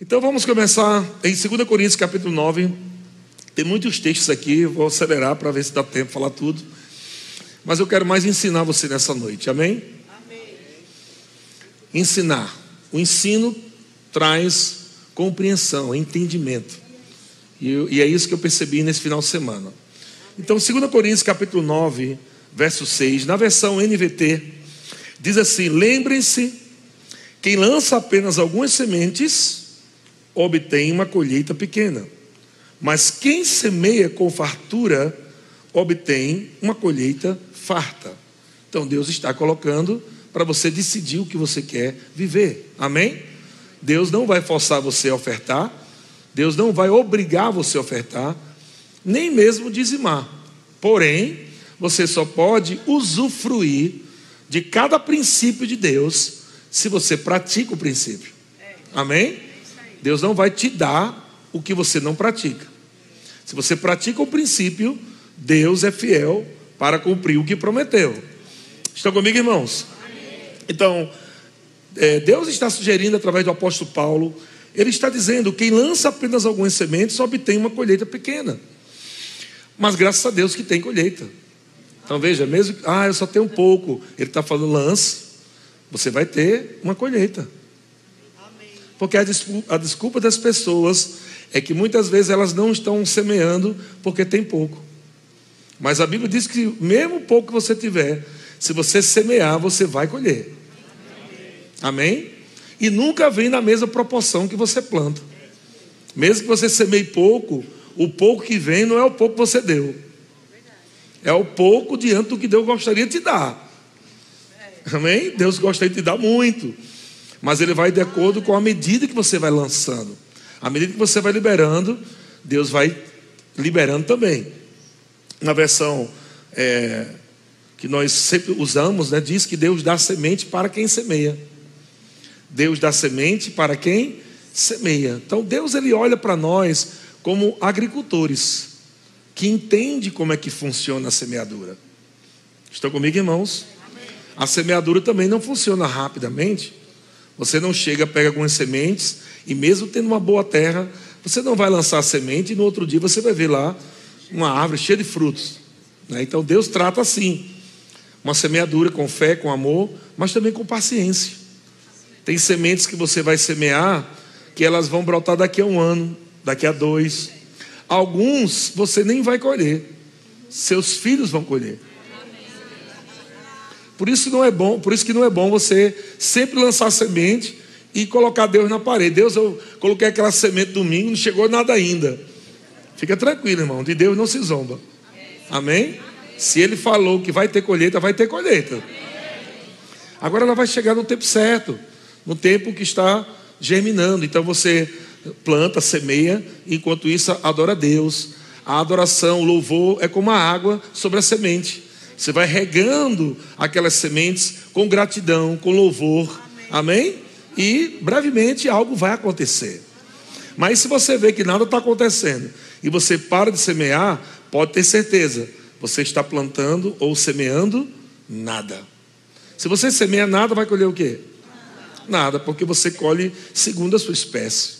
Então vamos começar em 2 Coríntios capítulo 9. Tem muitos textos aqui, vou acelerar para ver se dá tempo de falar tudo. Mas eu quero mais ensinar você nessa noite, amém? Amém. Ensinar. O ensino traz compreensão, entendimento. E, e é isso que eu percebi nesse final de semana. Então, 2 Coríntios capítulo 9, verso 6, na versão NVT, diz assim: Lembrem-se, quem lança apenas algumas sementes obtém uma colheita pequena. Mas quem semeia com fartura obtém uma colheita farta. Então Deus está colocando para você decidir o que você quer viver. Amém? Deus não vai forçar você a ofertar, Deus não vai obrigar você a ofertar, nem mesmo dizimar. Porém, você só pode usufruir de cada princípio de Deus se você pratica o princípio. Amém? Deus não vai te dar o que você não pratica. Se você pratica o princípio, Deus é fiel para cumprir o que prometeu. Estão comigo, irmãos? Então, é, Deus está sugerindo através do apóstolo Paulo, ele está dizendo: quem lança apenas algumas sementes obtém uma colheita pequena. Mas graças a Deus que tem colheita. Então veja, mesmo ah, eu só tenho um pouco, ele está falando lance, você vai ter uma colheita. Porque a desculpa, das pessoas é que muitas vezes elas não estão semeando porque tem pouco. Mas a Bíblia diz que mesmo pouco que você tiver, se você semear, você vai colher. Amém? E nunca vem na mesma proporção que você planta. Mesmo que você semeie pouco, o pouco que vem não é o pouco que você deu. É o pouco diante do que Deus gostaria de te dar. Amém? Deus gostaria de te dar muito. Mas ele vai de acordo com a medida que você vai lançando. À medida que você vai liberando, Deus vai liberando também. Na versão é, que nós sempre usamos, né, diz que Deus dá semente para quem semeia. Deus dá semente para quem semeia. Então Deus ele olha para nós como agricultores que entende como é que funciona a semeadura. Estão comigo, irmãos? A semeadura também não funciona rapidamente. Você não chega, pega algumas sementes e mesmo tendo uma boa terra, você não vai lançar a semente e no outro dia você vai ver lá uma árvore cheia de frutos. Né? Então Deus trata assim, uma semeadura com fé, com amor, mas também com paciência. Tem sementes que você vai semear que elas vão brotar daqui a um ano, daqui a dois. Alguns você nem vai colher, seus filhos vão colher. Por isso não é bom, por isso que não é bom você sempre lançar semente e colocar Deus na parede. Deus, eu coloquei aquela semente domingo, não chegou nada ainda. Fica tranquilo, irmão, de Deus não se zomba. Amém? Se ele falou que vai ter colheita, vai ter colheita. Agora ela vai chegar no tempo certo, no tempo que está germinando. Então você planta, semeia, enquanto isso adora a Deus. A adoração, o louvor é como a água sobre a semente. Você vai regando aquelas sementes com gratidão, com louvor. Amém? E brevemente algo vai acontecer. Mas se você vê que nada está acontecendo e você para de semear, pode ter certeza, você está plantando ou semeando nada. Se você semeia nada, vai colher o quê? Nada, porque você colhe segundo a sua espécie.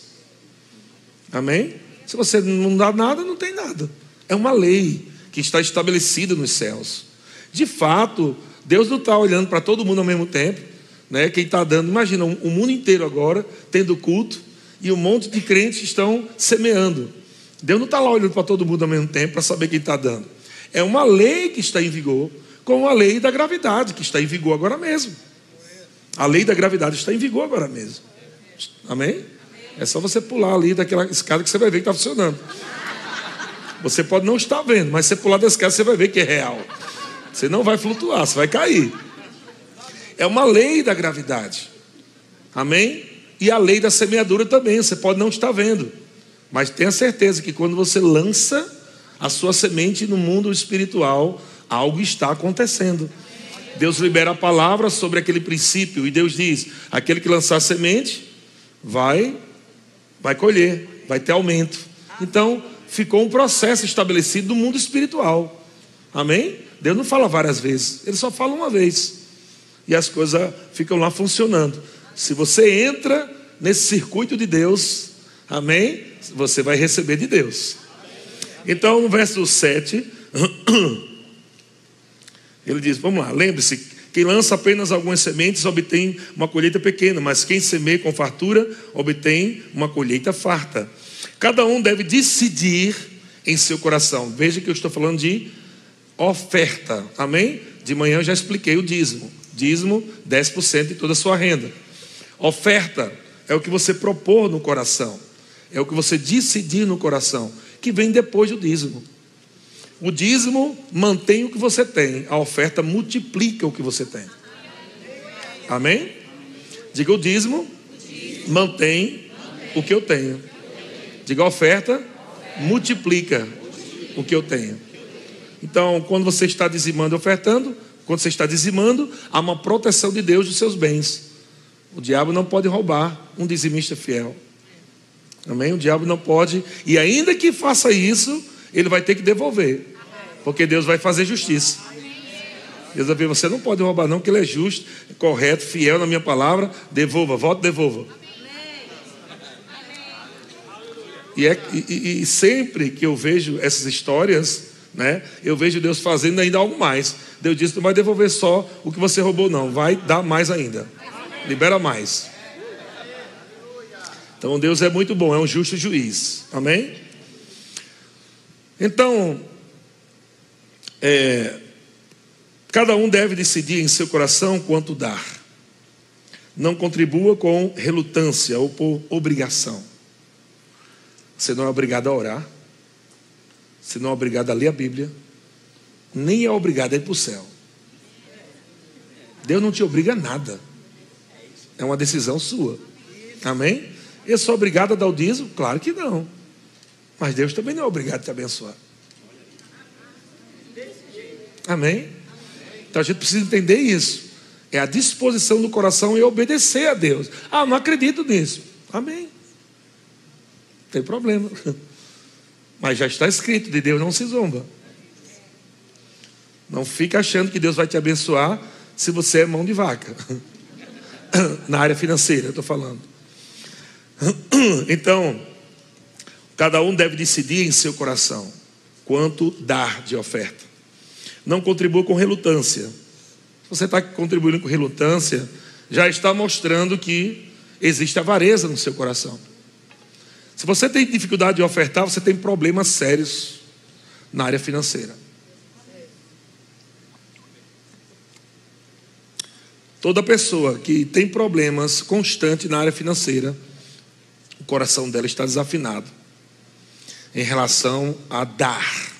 Amém? Se você não dá nada, não tem nada. É uma lei que está estabelecida nos céus. De fato, Deus não está olhando para todo mundo ao mesmo tempo. Né? Quem está dando, imagina, o mundo inteiro agora tendo culto e um monte de crentes estão semeando. Deus não está lá olhando para todo mundo ao mesmo tempo para saber quem está dando. É uma lei que está em vigor, como a lei da gravidade, que está em vigor agora mesmo. A lei da gravidade está em vigor agora mesmo. Amém? É só você pular ali daquela escada que você vai ver que está funcionando. Você pode não estar vendo, mas você pular da escada você vai ver que é real. Você não vai flutuar, você vai cair. É uma lei da gravidade. Amém? E a lei da semeadura também, você pode não estar vendo. Mas tenha certeza que quando você lança a sua semente no mundo espiritual, algo está acontecendo. Deus libera a palavra sobre aquele princípio e Deus diz: aquele que lançar semente vai vai colher, vai ter aumento. Então, ficou um processo estabelecido no mundo espiritual. Amém? Deus não fala várias vezes, ele só fala uma vez. E as coisas ficam lá funcionando. Se você entra nesse circuito de Deus, amém? Você vai receber de Deus. Então, no verso 7, ele diz: Vamos lá, lembre-se, quem lança apenas algumas sementes obtém uma colheita pequena, mas quem semeia com fartura obtém uma colheita farta. Cada um deve decidir em seu coração. Veja que eu estou falando de oferta, amém? De manhã eu já expliquei o dízimo. Dízimo, 10% de toda a sua renda. Oferta é o que você propor no coração, é o que você decidir no coração, que vem depois do dízimo. O dízimo mantém o que você tem, a oferta multiplica o que você tem. Amém? Diga o dízimo, mantém o que eu tenho. Diga a oferta, multiplica o que eu tenho. Então, quando você está dizimando e ofertando, quando você está dizimando, há uma proteção de Deus dos seus bens. O diabo não pode roubar um dizimista fiel. Amém? O diabo não pode, e ainda que faça isso, ele vai ter que devolver, porque Deus vai fazer justiça. Deus vai ver, você não pode roubar, não, que Ele é justo, correto, fiel na minha palavra. Devolva, volte, devolva. E, é, e, e, sempre que eu vejo essas histórias, né, eu vejo Deus fazendo ainda algo mais. Deus disse: não vai devolver só o que você roubou, não, vai dar mais ainda. Libera mais. Então Deus é muito bom, é um justo juiz. Amém? Então, é, cada um deve decidir em seu coração quanto dar. Não contribua com relutância ou por obrigação. Você não é obrigado a orar. Você não é obrigado a ler a Bíblia. Nem é obrigado a ir para o céu. Deus não te obriga a nada. É uma decisão sua. Amém? Eu sou obrigado a dar o dízimo? Claro que não. Mas Deus também não é obrigado a te abençoar. Amém? Então a gente precisa entender isso. É a disposição do coração e obedecer a Deus. Ah, não acredito nisso. Amém. Não tem problema. Mas já está escrito: de Deus não se zomba. Não fica achando que Deus vai te abençoar se você é mão de vaca. Na área financeira, eu estou falando. Então, Cada um deve decidir em seu coração quanto dar de oferta. Não contribua com relutância. Se você está contribuindo com relutância, já está mostrando que existe avareza no seu coração. Se você tem dificuldade de ofertar, você tem problemas sérios na área financeira. Toda pessoa que tem problemas constantes na área financeira, o coração dela está desafinado em relação a dar.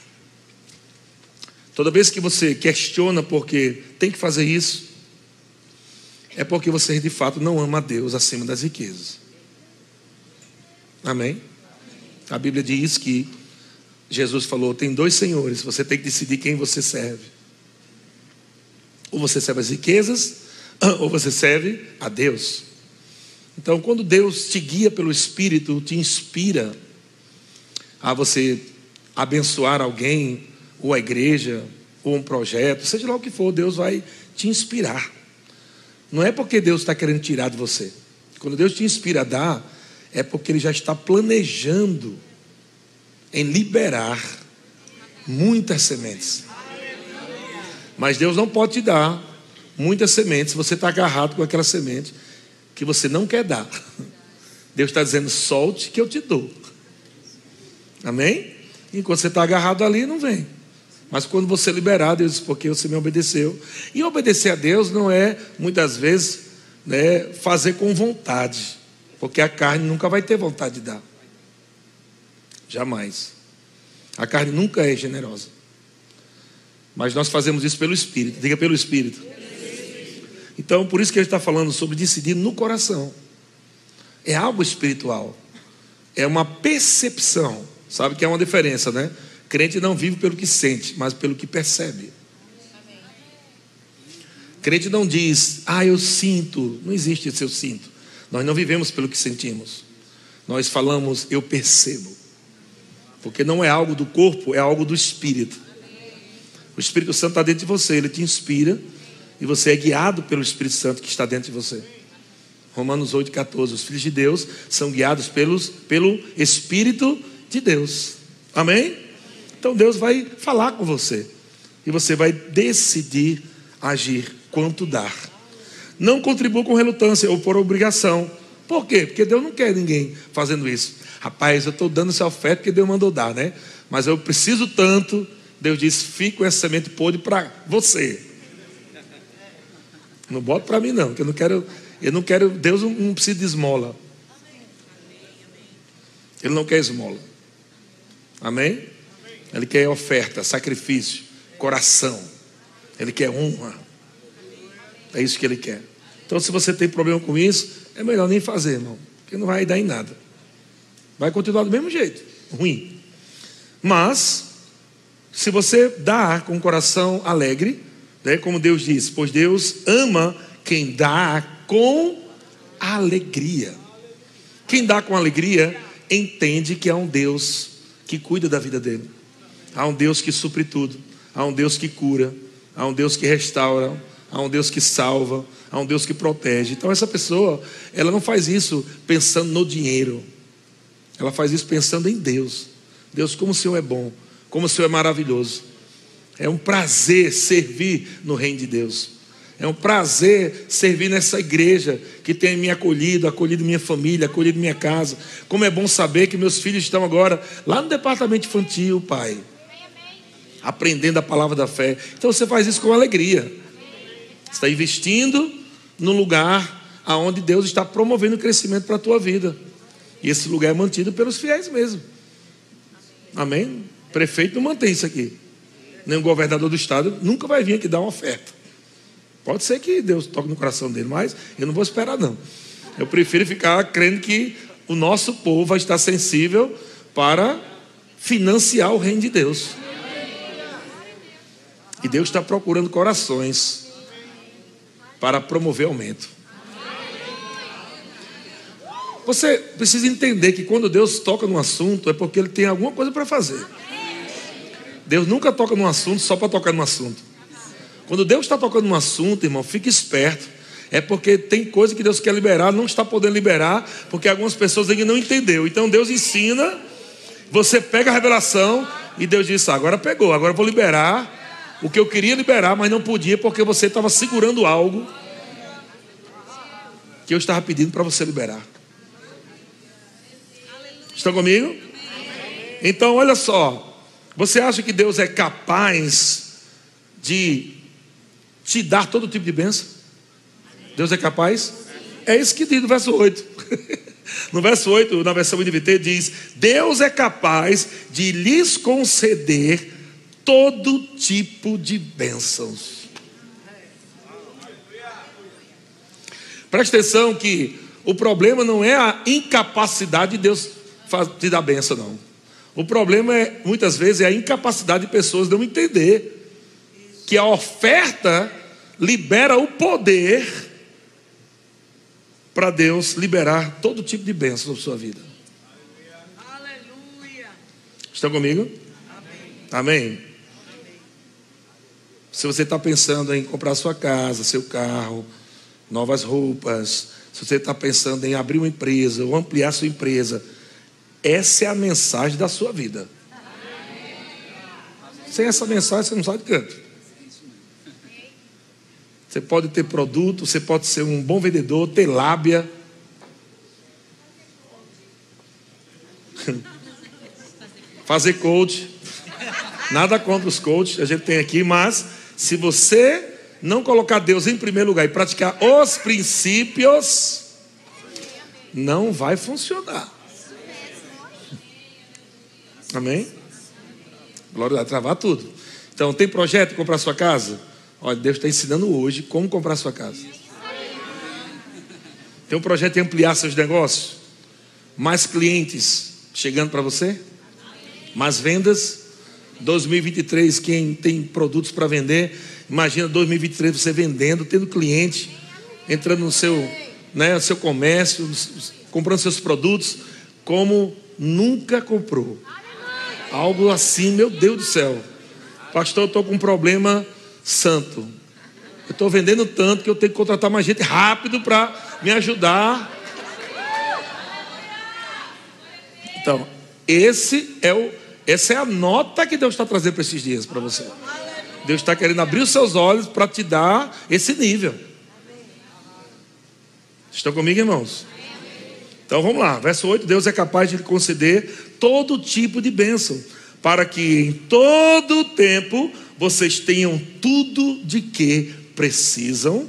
Toda vez que você questiona porque tem que fazer isso, é porque você de fato não ama a Deus acima das riquezas. Amém? A Bíblia diz que Jesus falou: tem dois senhores, você tem que decidir quem você serve. Ou você serve as riquezas, ou você serve a Deus. Então, quando Deus te guia pelo Espírito, te inspira, a você abençoar alguém, ou a igreja, ou um projeto, seja lá o que for, Deus vai te inspirar. Não é porque Deus está querendo tirar de você. Quando Deus te inspira a dar, é porque Ele já está planejando em liberar muitas sementes. Mas Deus não pode te dar muitas sementes se você está agarrado com aquela semente que você não quer dar. Deus está dizendo: solte que eu te dou. Amém? Enquanto você está agarrado ali, não vem. Mas quando você liberar, Deus diz, porque você me obedeceu. E obedecer a Deus não é, muitas vezes, né, fazer com vontade. Porque a carne nunca vai ter vontade de dar. Jamais. A carne nunca é generosa. Mas nós fazemos isso pelo Espírito. Diga pelo Espírito. Então, por isso que ele está falando sobre decidir no coração. É algo espiritual. É uma percepção Sabe que é uma diferença, né? Crente não vive pelo que sente, mas pelo que percebe. Crente não diz, ah, eu sinto. Não existe esse eu sinto. Nós não vivemos pelo que sentimos. Nós falamos, eu percebo. Porque não é algo do corpo, é algo do espírito. O Espírito Santo está dentro de você, ele te inspira e você é guiado pelo Espírito Santo que está dentro de você. Romanos 8,14. Os filhos de Deus são guiados pelos, pelo Espírito de Deus. Amém? Então Deus vai falar com você. E você vai decidir agir quanto dar. Não contribua com relutância ou por obrigação. Por quê? Porque Deus não quer ninguém fazendo isso. Rapaz, eu estou dando essa oferta porque Deus mandou dar, né? Mas eu preciso tanto. Deus diz: fique com essa semente podre para você. Não bota para mim, não, porque eu não quero. Eu não quero. Deus não, não precisa de esmola. Ele não quer esmola. Amém? Ele quer oferta, sacrifício, coração. Ele quer honra. É isso que ele quer. Então, se você tem problema com isso, é melhor nem fazer, irmão, porque não vai dar em nada. Vai continuar do mesmo jeito, ruim. Mas, se você dá com o coração alegre, né, como Deus diz, pois Deus ama quem dá com alegria. Quem dá com alegria entende que há um Deus que cuida da vida dele. Há um Deus que supre tudo. Há um Deus que cura. Há um Deus que restaura. Há um Deus que salva a um Deus que protege. Então essa pessoa, ela não faz isso pensando no dinheiro. Ela faz isso pensando em Deus. Deus, como o Senhor é bom, como o Senhor é maravilhoso. É um prazer servir no reino de Deus. É um prazer servir nessa igreja que tem me acolhido, acolhido minha família, acolhido minha casa. Como é bom saber que meus filhos estão agora lá no departamento infantil, pai. Aprendendo a palavra da fé. Então você faz isso com alegria. Está investindo no lugar aonde Deus está promovendo o crescimento para a tua vida. E esse lugar é mantido pelos fiéis mesmo. Amém? O prefeito não mantém isso aqui. Nem o governador do estado nunca vai vir aqui dar uma oferta. Pode ser que Deus toque no coração dele, mas eu não vou esperar, não. Eu prefiro ficar crendo que o nosso povo vai estar sensível para financiar o reino de Deus. E Deus está procurando corações para promover aumento. Você precisa entender que quando Deus toca num assunto é porque Ele tem alguma coisa para fazer. Deus nunca toca num assunto só para tocar num assunto. Quando Deus está tocando num assunto, irmão, fique esperto. É porque tem coisa que Deus quer liberar, não está podendo liberar, porque algumas pessoas ainda não entendeu. Então Deus ensina, você pega a revelação e Deus diz: agora pegou, agora vou liberar o que eu queria liberar, mas não podia porque você estava segurando algo que eu estava pedindo para você liberar. Estão comigo? Então, olha só. Você acha que Deus é capaz de te dar todo tipo de bênção? Deus é capaz? É isso que diz no verso 8. No verso 8, na versão NVT, diz: Deus é capaz de lhes conceder todo tipo de bênçãos. Preste atenção que o problema não é a incapacidade de Deus te dar bênção, não. O problema é, muitas vezes, é a incapacidade de pessoas não entender que a oferta libera o poder para Deus liberar todo tipo de bênção na sua vida. Aleluia. Estão comigo? Amém. Amém. Se você está pensando em comprar sua casa, seu carro, novas roupas, se você está pensando em abrir uma empresa ou ampliar sua empresa, essa é a mensagem da sua vida. Sem essa mensagem você não sai de canto. Você pode ter produto, você pode ser um bom vendedor, ter lábia. Fazer coach. Nada contra os coaches, a gente tem aqui, mas se você não colocar Deus em primeiro lugar e praticar os princípios, não vai funcionar. Amém? Glória a Deus, travar tudo. Então, tem projeto de comprar sua casa? Olha, Deus está ensinando hoje como comprar sua casa. Tem um projeto de ampliar seus negócios? Mais clientes chegando para você? Mais vendas? 2023, quem tem produtos para vender, imagina 2023 você vendendo, tendo cliente, entrando no seu, né, seu comércio, comprando seus produtos, como nunca comprou. Algo assim, meu Deus do céu. Pastor, eu estou com um problema santo. Eu estou vendendo tanto que eu tenho que contratar mais gente rápido para me ajudar. Então, esse é o, essa é a nota que Deus está trazendo para esses dias para você. Deus está querendo abrir os seus olhos para te dar esse nível. Estão comigo, irmãos? Então vamos lá, verso 8: Deus é capaz de lhe conceder todo tipo de bênção, para que em todo tempo vocês tenham tudo de que precisam,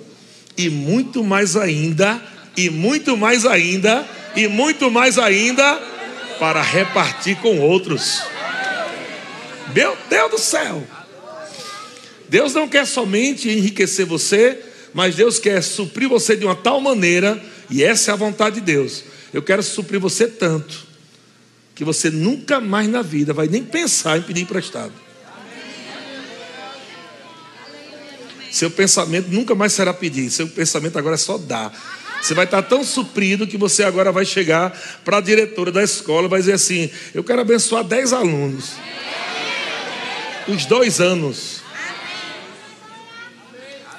e muito mais ainda, e muito mais ainda, e muito mais ainda, para repartir com outros. Meu Deus do céu! Deus não quer somente enriquecer você, mas Deus quer suprir você de uma tal maneira, e essa é a vontade de Deus. Eu quero suprir você tanto, que você nunca mais na vida vai nem pensar em pedir emprestado. Seu pensamento nunca mais será pedir, seu pensamento agora é só dar. Você vai estar tão suprido que você agora vai chegar para a diretora da escola e vai dizer assim: Eu quero abençoar 10 alunos. Os dois anos.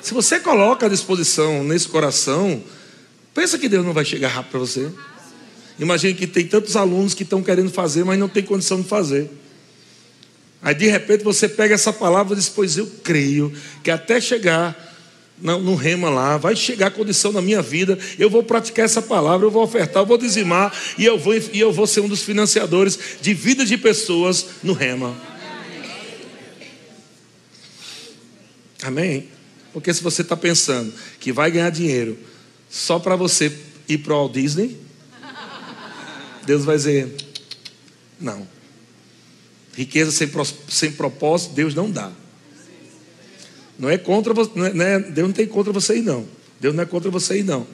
Se você coloca à disposição nesse coração, pensa que Deus não vai chegar rápido para você. Imagine que tem tantos alunos que estão querendo fazer, mas não tem condição de fazer. Aí de repente você pega essa palavra e diz: Pois eu creio que até chegar no, rema lá, vai chegar a condição na minha vida, eu vou praticar essa palavra, eu vou ofertar, eu vou dizimar e eu vou, e eu vou ser um dos financiadores de vidas de pessoas no rema. Amém? Porque se você está pensando que vai ganhar dinheiro só para você ir para o Walt Disney, Deus vai dizer: não. Riqueza sem, sem propósito, Deus não dá. Não é contra você, é, é, Deus não tem contra você aí não. Deus não é contra você aí não.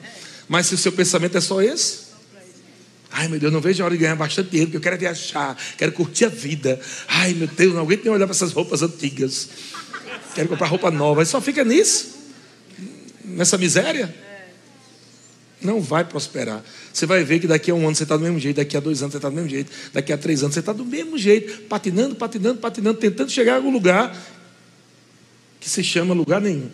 Mas se o seu pensamento é só esse, ai meu Deus, não vejo a hora de ganhar bastante dinheiro, porque eu quero viajar, quero curtir a vida. Ai meu Deus, não aguento nem olhar para essas roupas antigas. Quero comprar roupa nova. E só fica nisso, nessa miséria. Não vai prosperar. Você vai ver que daqui a um ano você está do mesmo jeito, daqui a dois anos você está do mesmo jeito, daqui a três anos você está do mesmo jeito, patinando, patinando, patinando, tentando chegar a algum lugar que se chama lugar nenhum.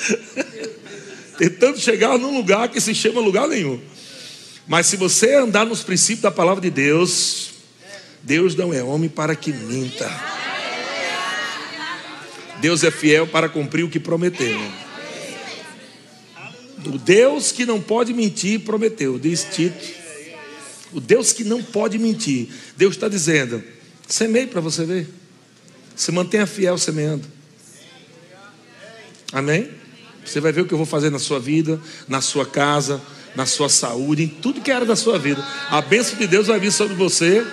Tentando chegar num lugar que se chama lugar nenhum. Mas se você andar nos princípios da palavra de Deus, Deus não é homem para que minta. Deus é fiel para cumprir o que prometeu. O Deus que não pode mentir prometeu, diz Tito. O Deus que não pode mentir. Deus está dizendo: Semeie para você ver. Se mantenha fiel semeando. Amém? Você vai ver o que eu vou fazer na sua vida, na sua casa, na sua saúde, em tudo que era da sua vida. A bênção de Deus vai vir sobre você.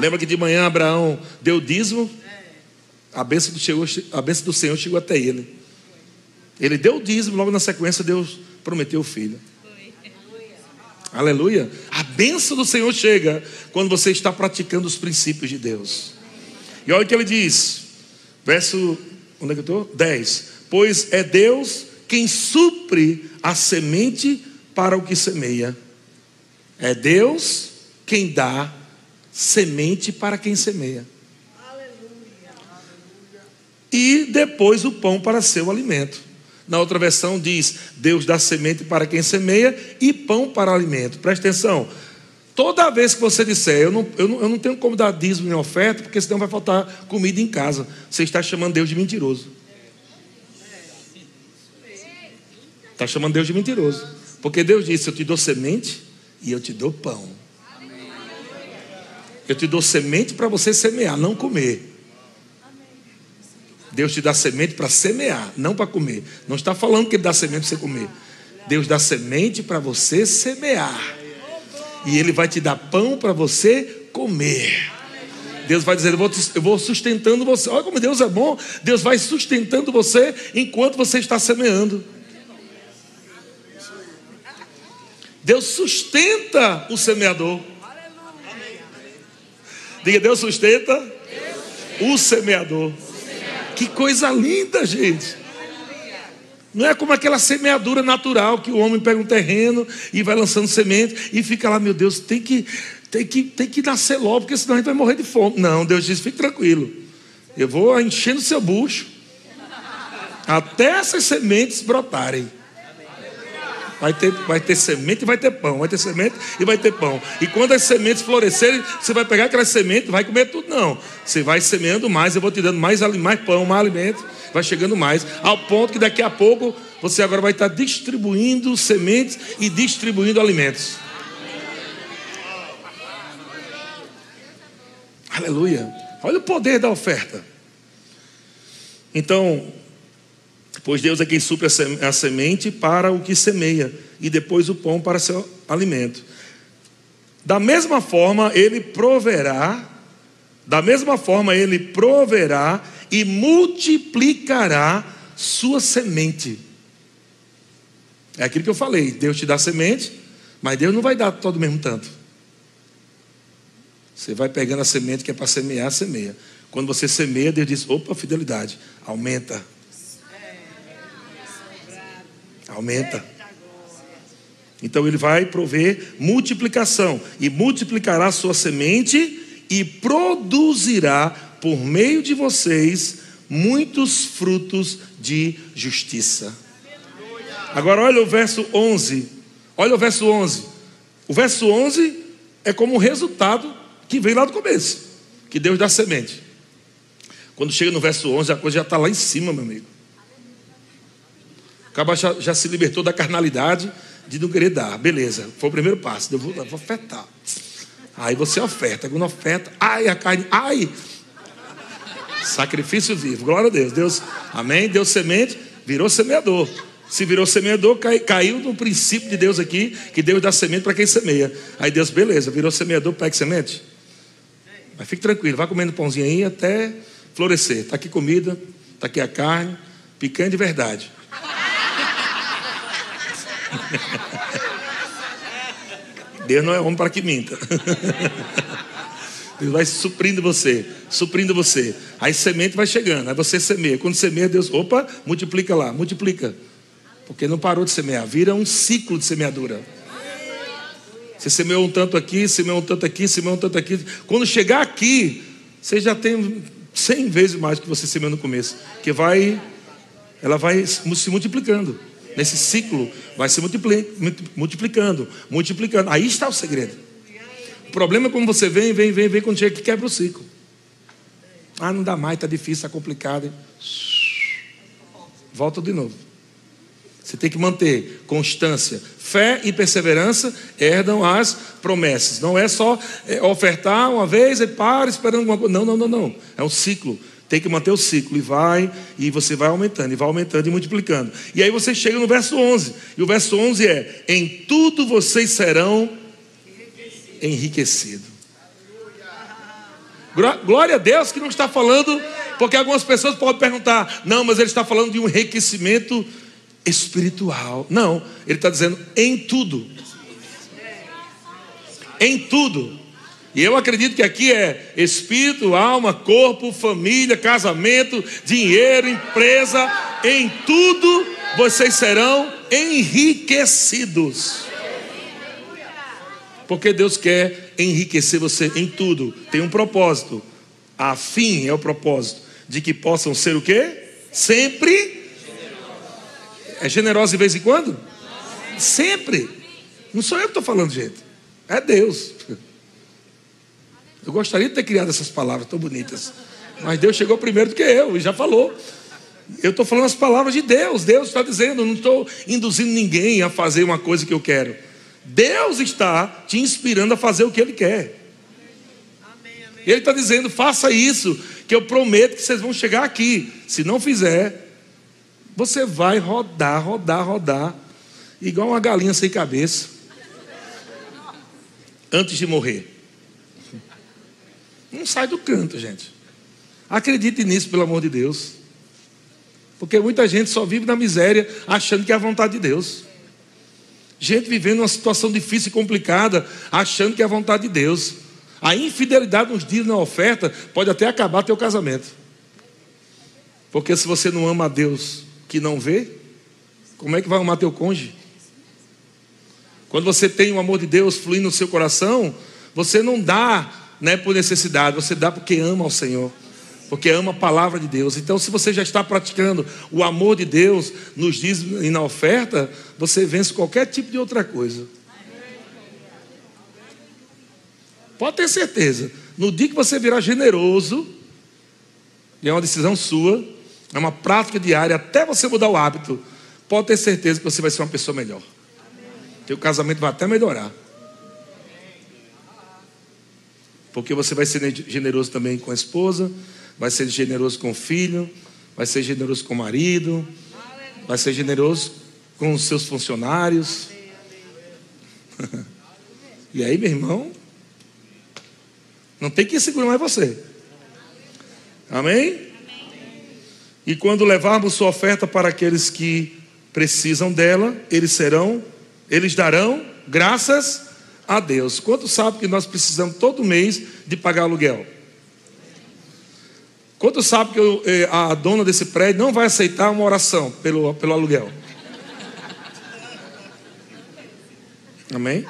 Lembra que de manhã Abraão deu dízimo? A bênção, do Senhor, a bênção do Senhor chegou até ele. Ele deu o dízimo, logo na sequência Deus prometeu o filho. Aleluia. A bênção do Senhor chega quando você está praticando os princípios de Deus. E olha o que ele diz, verso, onde é que eu estou? 10. Pois é Deus quem supre a semente para o que semeia. É Deus quem dá semente para quem semeia. E depois o pão para seu alimento. Na outra versão diz: Deus dá semente para quem semeia e pão para alimento. Presta atenção. Toda vez que você disser, eu não, eu não, eu não tenho como dar dízimo nem oferta, porque senão vai faltar comida em casa. Você está chamando Deus de mentiroso. Está chamando Deus de mentiroso. Porque Deus disse: Eu te dou semente e eu te dou pão. Eu te dou semente para você semear, não comer. Deus te dá semente para semear, não para comer. Não está falando que Ele dá semente para você comer. Deus dá semente para você semear. E Ele vai te dar pão para você comer. Deus vai dizer: eu vou, sustentando você. Olha como Deus é bom. Deus vai sustentando você enquanto você está semeando. Deus sustenta o semeador. Diga: Deus sustenta o semeador. Que coisa linda, gente. Não é como aquela semeadura natural que o homem pega um terreno e vai lançando semente e fica lá, meu Deus, tem que, tem que, tem que nascer logo, porque senão a gente vai morrer de fome. Não, Deus diz, fique tranquilo. Eu vou enchendo o seu bucho. Até essas sementes brotarem. Vai ter, vai ter semente e vai ter pão. Vai ter semente e vai ter pão. E quando as sementes florescerem, você vai pegar aquelas sementes, vai comer tudo, não. Você vai semeando mais, eu vou te dando mais, mais pão, mais alimento, vai chegando mais, ao ponto que daqui a pouco você agora vai estar distribuindo sementes e distribuindo alimentos. Aleluia. Olha o poder da oferta. Então, Pois Deus é quem supre a semente para o que semeia, e depois o pão para seu alimento. Da mesma forma, ele proverá, da mesma forma, ele proverá e multiplicará sua semente. É aquilo que eu falei: Deus te dá semente, mas Deus não vai dar todo o mesmo tanto. Você vai pegando a semente que é para semear, semeia. Quando você semeia, Deus diz: opa, fidelidade, aumenta. Aumenta. Então ele vai prover multiplicação e multiplicará sua semente e produzirá por meio de vocês muitos frutos de justiça. Agora olha o verso 11. Olha o verso 11. O verso 11 é como um resultado que vem lá do começo, que Deus dá semente. Quando chega no verso 11, a coisa já está lá em cima, meu amigo. O cabo já, já, se libertou da carnalidade de não querer dar. Beleza, foi o primeiro passo. Eu vou, vou ofertar. Aí você oferta. Quando oferta, ai, a carne, ai. Sacrifício vivo. Glória a Deus. Deus, amém. Deu semente, virou semeador. Se virou semeador, cai, caiu no princípio de Deus aqui, que Deus dá semente para quem semeia. Aí Deus, beleza, virou semeador, pega semente. Mas fique tranquilo, vai comendo pãozinho aí até florescer. Está aqui comida, está aqui a carne, picanha de verdade. Deus não é homem para que minta. Deus vai suprindo você, suprindo você. Aí semente vai chegando, aí você semeia. Quando semeia, Deus, opa, multiplica lá, multiplica. Porque não parou de semear, vira um ciclo de semeadura. Você semeou um tanto aqui, semeou um tanto aqui, semeou um tanto aqui. Quando chegar aqui, você já tem cem vezes mais que você semeou no começo. Que vai, ela vai se multiplicando nesse ciclo, vai se multiplicando, multiplicando. Aí está o segredo. O problema é quando você vem, vem, vem, vem, quando chega que quebra o ciclo. Ah, não dá mais, está difícil, está complicado. Volta de novo. Você tem que manter constância. Fé e perseverança herdam as promessas. Não é só é, ofertar uma vez e para esperando alguma coisa. Não, não, não, não. É um ciclo. Tem que manter o ciclo e vai, e você vai aumentando, e vai aumentando e multiplicando. E aí você chega no verso 11. E o verso 11 é: Em tudo vocês serão enriquecidos. Glória a Deus que não está falando, porque algumas pessoas podem perguntar: não, mas ele está falando de um enriquecimento espiritual. Não, ele está dizendo em tudo. Em tudo. E eu acredito que aqui é espírito, alma, corpo, família, casamento, dinheiro, empresa, em tudo vocês serão enriquecidos. Porque Deus quer enriquecer você em tudo. Tem um propósito. A fim é o propósito de que possam ser o quê? Sempre é generoso de vez em quando? Sempre. Não sou eu que estou falando, gente. É Deus. Eu gostaria de ter criado essas palavras tão bonitas. Mas Deus chegou primeiro do que eu e já falou. Eu estou falando as palavras de Deus. Deus está dizendo, não estou induzindo ninguém a fazer uma coisa que eu quero. Deus está te inspirando a fazer o que Ele quer. Ele está dizendo, faça isso, que eu prometo que vocês vão chegar aqui. Se não fizer, você vai rodar, rodar, rodar, igual uma galinha sem cabeça, antes de morrer. Não sai do canto, gente. Acredite nisso, pelo amor de Deus. Porque muita gente só vive na miséria achando que é a vontade de Deus. Gente vivendo uma situação difícil e complicada, achando que é a vontade de Deus. A infidelidade nos dias na oferta pode até acabar teu casamento. Porque se você não ama a Deus que não vê, como é que vai amar teu cônjuge? Quando você tem o amor de Deus fluindo no seu coração, você não dá né, por necessidade, você dá porque ama ao Senhor. porque ama a palavra de Deus. Então, se você já está praticando o amor de Deus nos diz e na oferta, você vence qualquer tipo de outra coisa. Pode ter certeza. No dia que você virar generoso, e é uma decisão sua, é uma prática diária, até você mudar o hábito, pode ter certeza que você vai ser uma pessoa melhor. O casamento vai até melhorar. Porque você vai ser generoso também com a esposa, vai ser generoso com o filho, vai ser generoso com o marido, vai ser generoso com os seus funcionários. e aí, meu irmão, não tem que segurar mais você. Amém? E quando levarmos sua oferta para aqueles que precisam dela, eles serão, eles darão graças a Deus. Quantos sabem que nós precisamos todo mês de pagar aluguel? Quantos sabem que eu, eh, a dona desse prédio não vai aceitar uma oração pelo, pelo aluguel? Amém?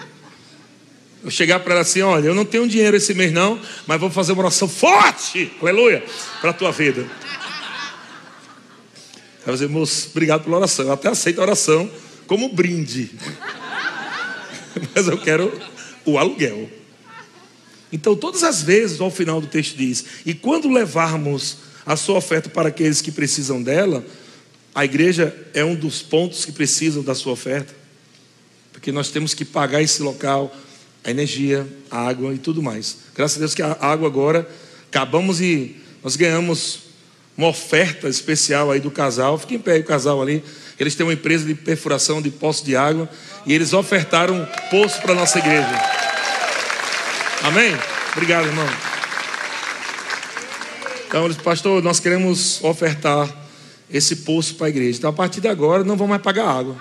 Eu chegar para ela assim: olha, eu não tenho dinheiro esse mês não, mas vou fazer uma oração forte, aleluia, para a tua vida. Ela dizer, moço, obrigado pela oração. Eu até aceito a oração como brinde, mas eu quero o aluguel. Então, todas as vezes, ao final do texto diz: E quando levarmos a sua oferta para aqueles que precisam dela, a igreja é um dos pontos que precisam da sua oferta, porque nós temos que pagar esse local, a energia, a água e tudo mais. Graças a Deus que a água agora, acabamos e nós ganhamos uma oferta especial aí do casal. Fica em pé o casal ali. Eles têm uma empresa de perfuração de poço de água e eles ofertaram um poço para a nossa igreja. Amém? Obrigado, irmão. Então, eles, pastor, nós queremos ofertar esse poço para a igreja. Então, a partir de agora, não vamos mais pagar água.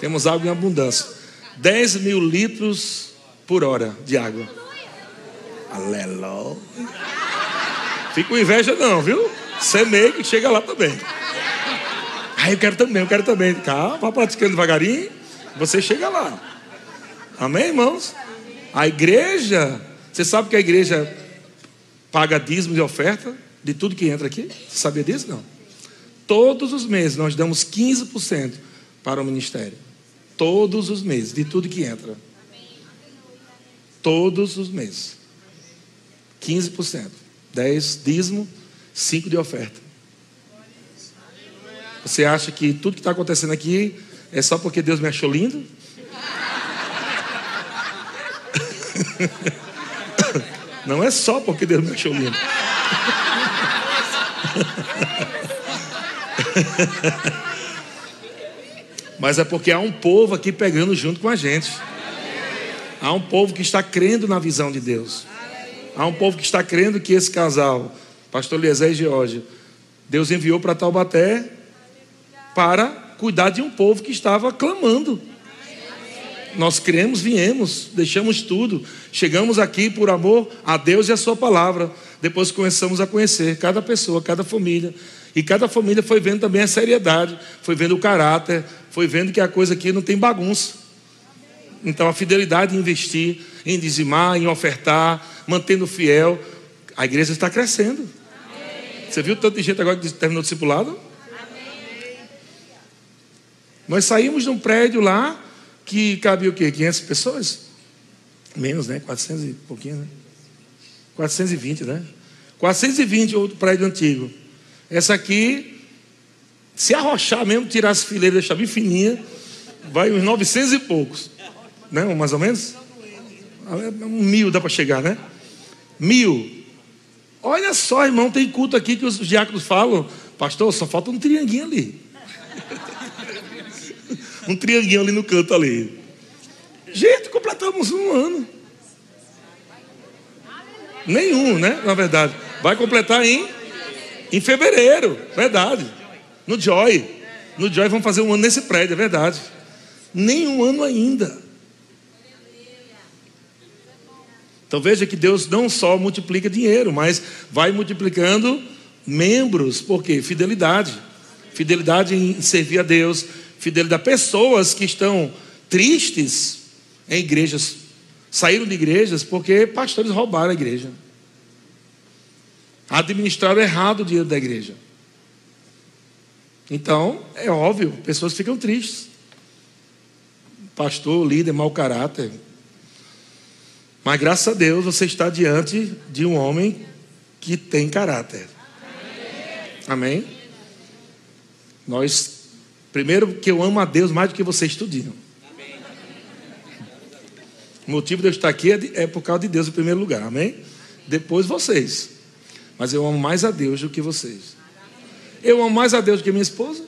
Temos água em abundância. 10 mil litros por hora de água. Aleluia. Fica com inveja, não, viu? Meio que chega lá também. Ah, eu quero também, eu quero também. Calma, vá praticando devagarinho. Você chega lá. Amém, irmãos? A igreja, você sabe que a igreja paga dízimo de oferta de tudo que entra aqui? Você sabia disso? Não. Todos os meses nós damos 15% para o ministério. Todos os meses, de tudo que entra. Todos os meses. 15%. 10 dízimo, 5 de oferta. Você acha que tudo que está acontecendo aqui é só porque Deus me achou lindo? Não é só porque Deus me achou lindo. Mas é porque há um povo aqui pegando junto com a gente. Há um povo que está crendo na visão de Deus. Há um povo que está crendo que esse casal, Pastor Eliezer e George, Deus enviou para Taubaté para cuidar de um povo que estava clamando. Nós cremos, viemos, deixamos tudo, chegamos aqui por amor a Deus e a Sua palavra. Depois começamos a conhecer cada pessoa, cada família. E cada família foi vendo também a seriedade, foi vendo o caráter, foi vendo que a coisa aqui não tem bagunça. Então a fidelidade em investir, em dizimar, em ofertar, mantendo fiel, a igreja está crescendo. Você viu tanto de gente agora que terminou o discipulado? Nós saímos de um prédio lá, que cabia o quê? 500 pessoas? Menos, né? 400 e pouquinho, né? 420, né? 420 outro prédio antigo. Essa aqui, se arrochar mesmo, tirar as fileiras, deixar bem fininha, vai uns 900 e poucos. Né? Mais ou menos? Um mil dá para chegar, né? Mil. Olha só, irmão, tem culto aqui que os diáconos falam, pastor, só falta um trianguinho ali um trianguinho ali no canto ali. Gente, completamos um ano. Nenhum, né? Na verdade. Vai completar em, em fevereiro, verdade. No Joy. No Joy vamos fazer um ano nesse prédio, é verdade. Nenhum ano ainda. Então veja que Deus não só multiplica dinheiro, mas vai multiplicando membros, por quê? Fidelidade. Fidelidade em servir a Deus, fidelidade. Pessoas que estão tristes em igrejas, saíram de igrejas porque pastores roubaram a igreja. administraram errado o dinheiro da igreja. Então, é óbvio, pessoas ficam tristes. Pastor, líder, mau caráter. Mas graças a Deus você está diante de um homem que tem caráter. Amém? Nós, primeiro que eu amo a Deus mais do que vocês estudinham. O motivo de eu estar aqui é, é por causa de Deus em primeiro lugar, amém? Depois vocês. Mas eu amo mais a Deus do que vocês. Eu amo mais a Deus do que minha esposa.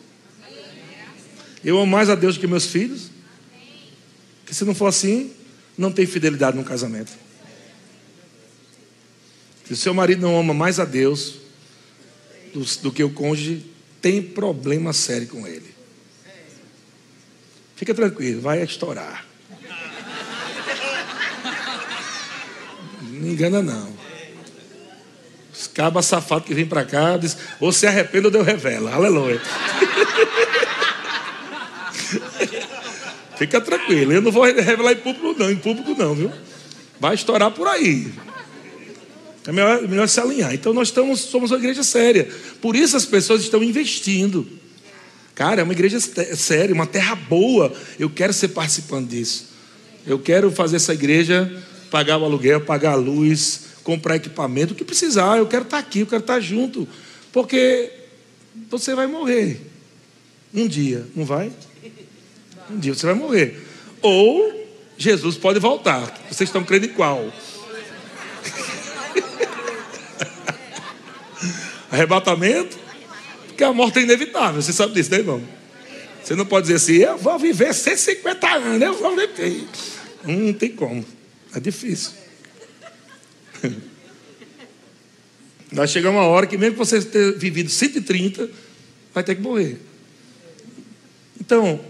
Eu amo mais a Deus do que meus filhos. Porque se não for assim, não tem fidelidade no casamento. Se o seu marido não ama mais a Deus do, do que o cônjuge, tem problema sério com ele. Fica tranquilo, vai estourar. Não engana não. Os cabas safados que vêm para cá, diz, ou se arrependa ou Deus revela. Aleluia. Fica tranquilo, eu não vou revelar em público não, em público não, viu? Vai estourar por aí. É melhor, melhor se alinhar. Então nós estamos, somos uma igreja séria. Por isso as pessoas estão investindo. Cara, é uma igreja séria, uma terra boa. Eu quero ser participante disso. Eu quero fazer essa igreja pagar o aluguel, pagar a luz, comprar equipamento, o que precisar. Eu quero estar aqui, eu quero estar junto. Porque você vai morrer. Um dia, não vai? Um dia você vai morrer. Ou Jesus pode voltar. Vocês estão crendo em qual? Arrebatamento? Porque a morte é inevitável, você sabe disso, né, irmão? Você não pode dizer assim, eu vou viver 150 anos, eu vou viver. Não tem como. É difícil. Vai chegar uma hora que, mesmo que você tenha vivido 130, vai ter que morrer. Então,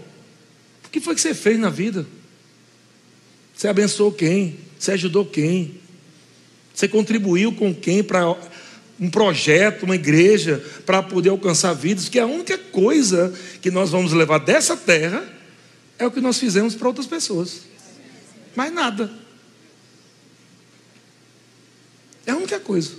o que foi que você fez na vida? Você abençoou quem? Você ajudou quem? Você contribuiu com quem para um projeto, uma igreja, para poder alcançar vidas, que a única coisa que nós vamos levar dessa terra é o que nós fizemos para outras pessoas. Mais nada. É a única coisa.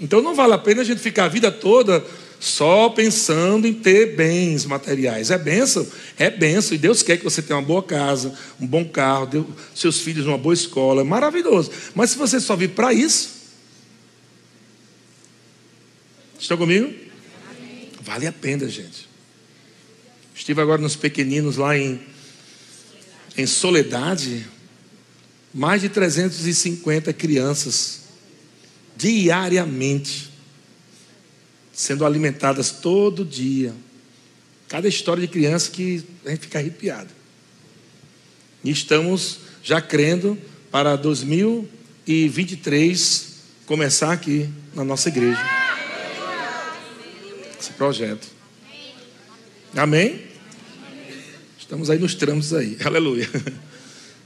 Então não vale a pena a gente ficar a vida toda só pensando em ter bens materiais. É benção, é benção. E Deus quer que você tenha uma boa casa, um bom carro, seus filhos numa boa escola. É maravilhoso. Mas se você só vive para isso, Estão comigo? Vale a pena, gente. Estive agora nos pequeninos lá em, em Soledade. Mais de 350 crianças diariamente sendo alimentadas todo dia. Cada história de criança que a gente fica arrepiado. E estamos já crendo para 2023 começar aqui na nossa igreja esse projeto. Amém? Estamos aí nos trâmites aí, aleluia.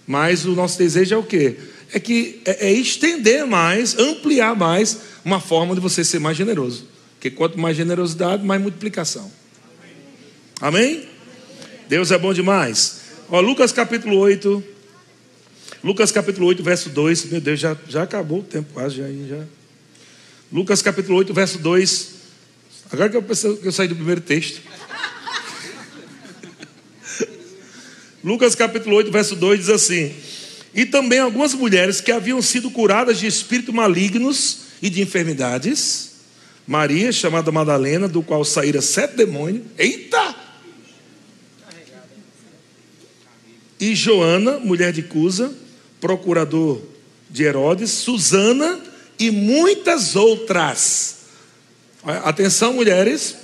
Mas o nosso desejo é o quê? É que é, é estender mais, ampliar mais uma forma de você ser mais generoso. Porque quanto mais generosidade, mais multiplicação. Amém? Deus é bom demais. Ó, Lucas capítulo 8. Lucas capítulo 8, verso 2. Meu Deus, já, já acabou o tempo quase. Já. Lucas capítulo 8, verso 2. Agora que eu, que eu saí do primeiro texto. Lucas capítulo 8, verso 2 diz assim: E também algumas mulheres que haviam sido curadas de espíritos malignos e de enfermidades. Maria, chamada Madalena, do qual saíra sete demônios. Eita! E Joana, mulher de Cusa, procurador de Herodes, Susana e muitas outras Atenção, mulheres.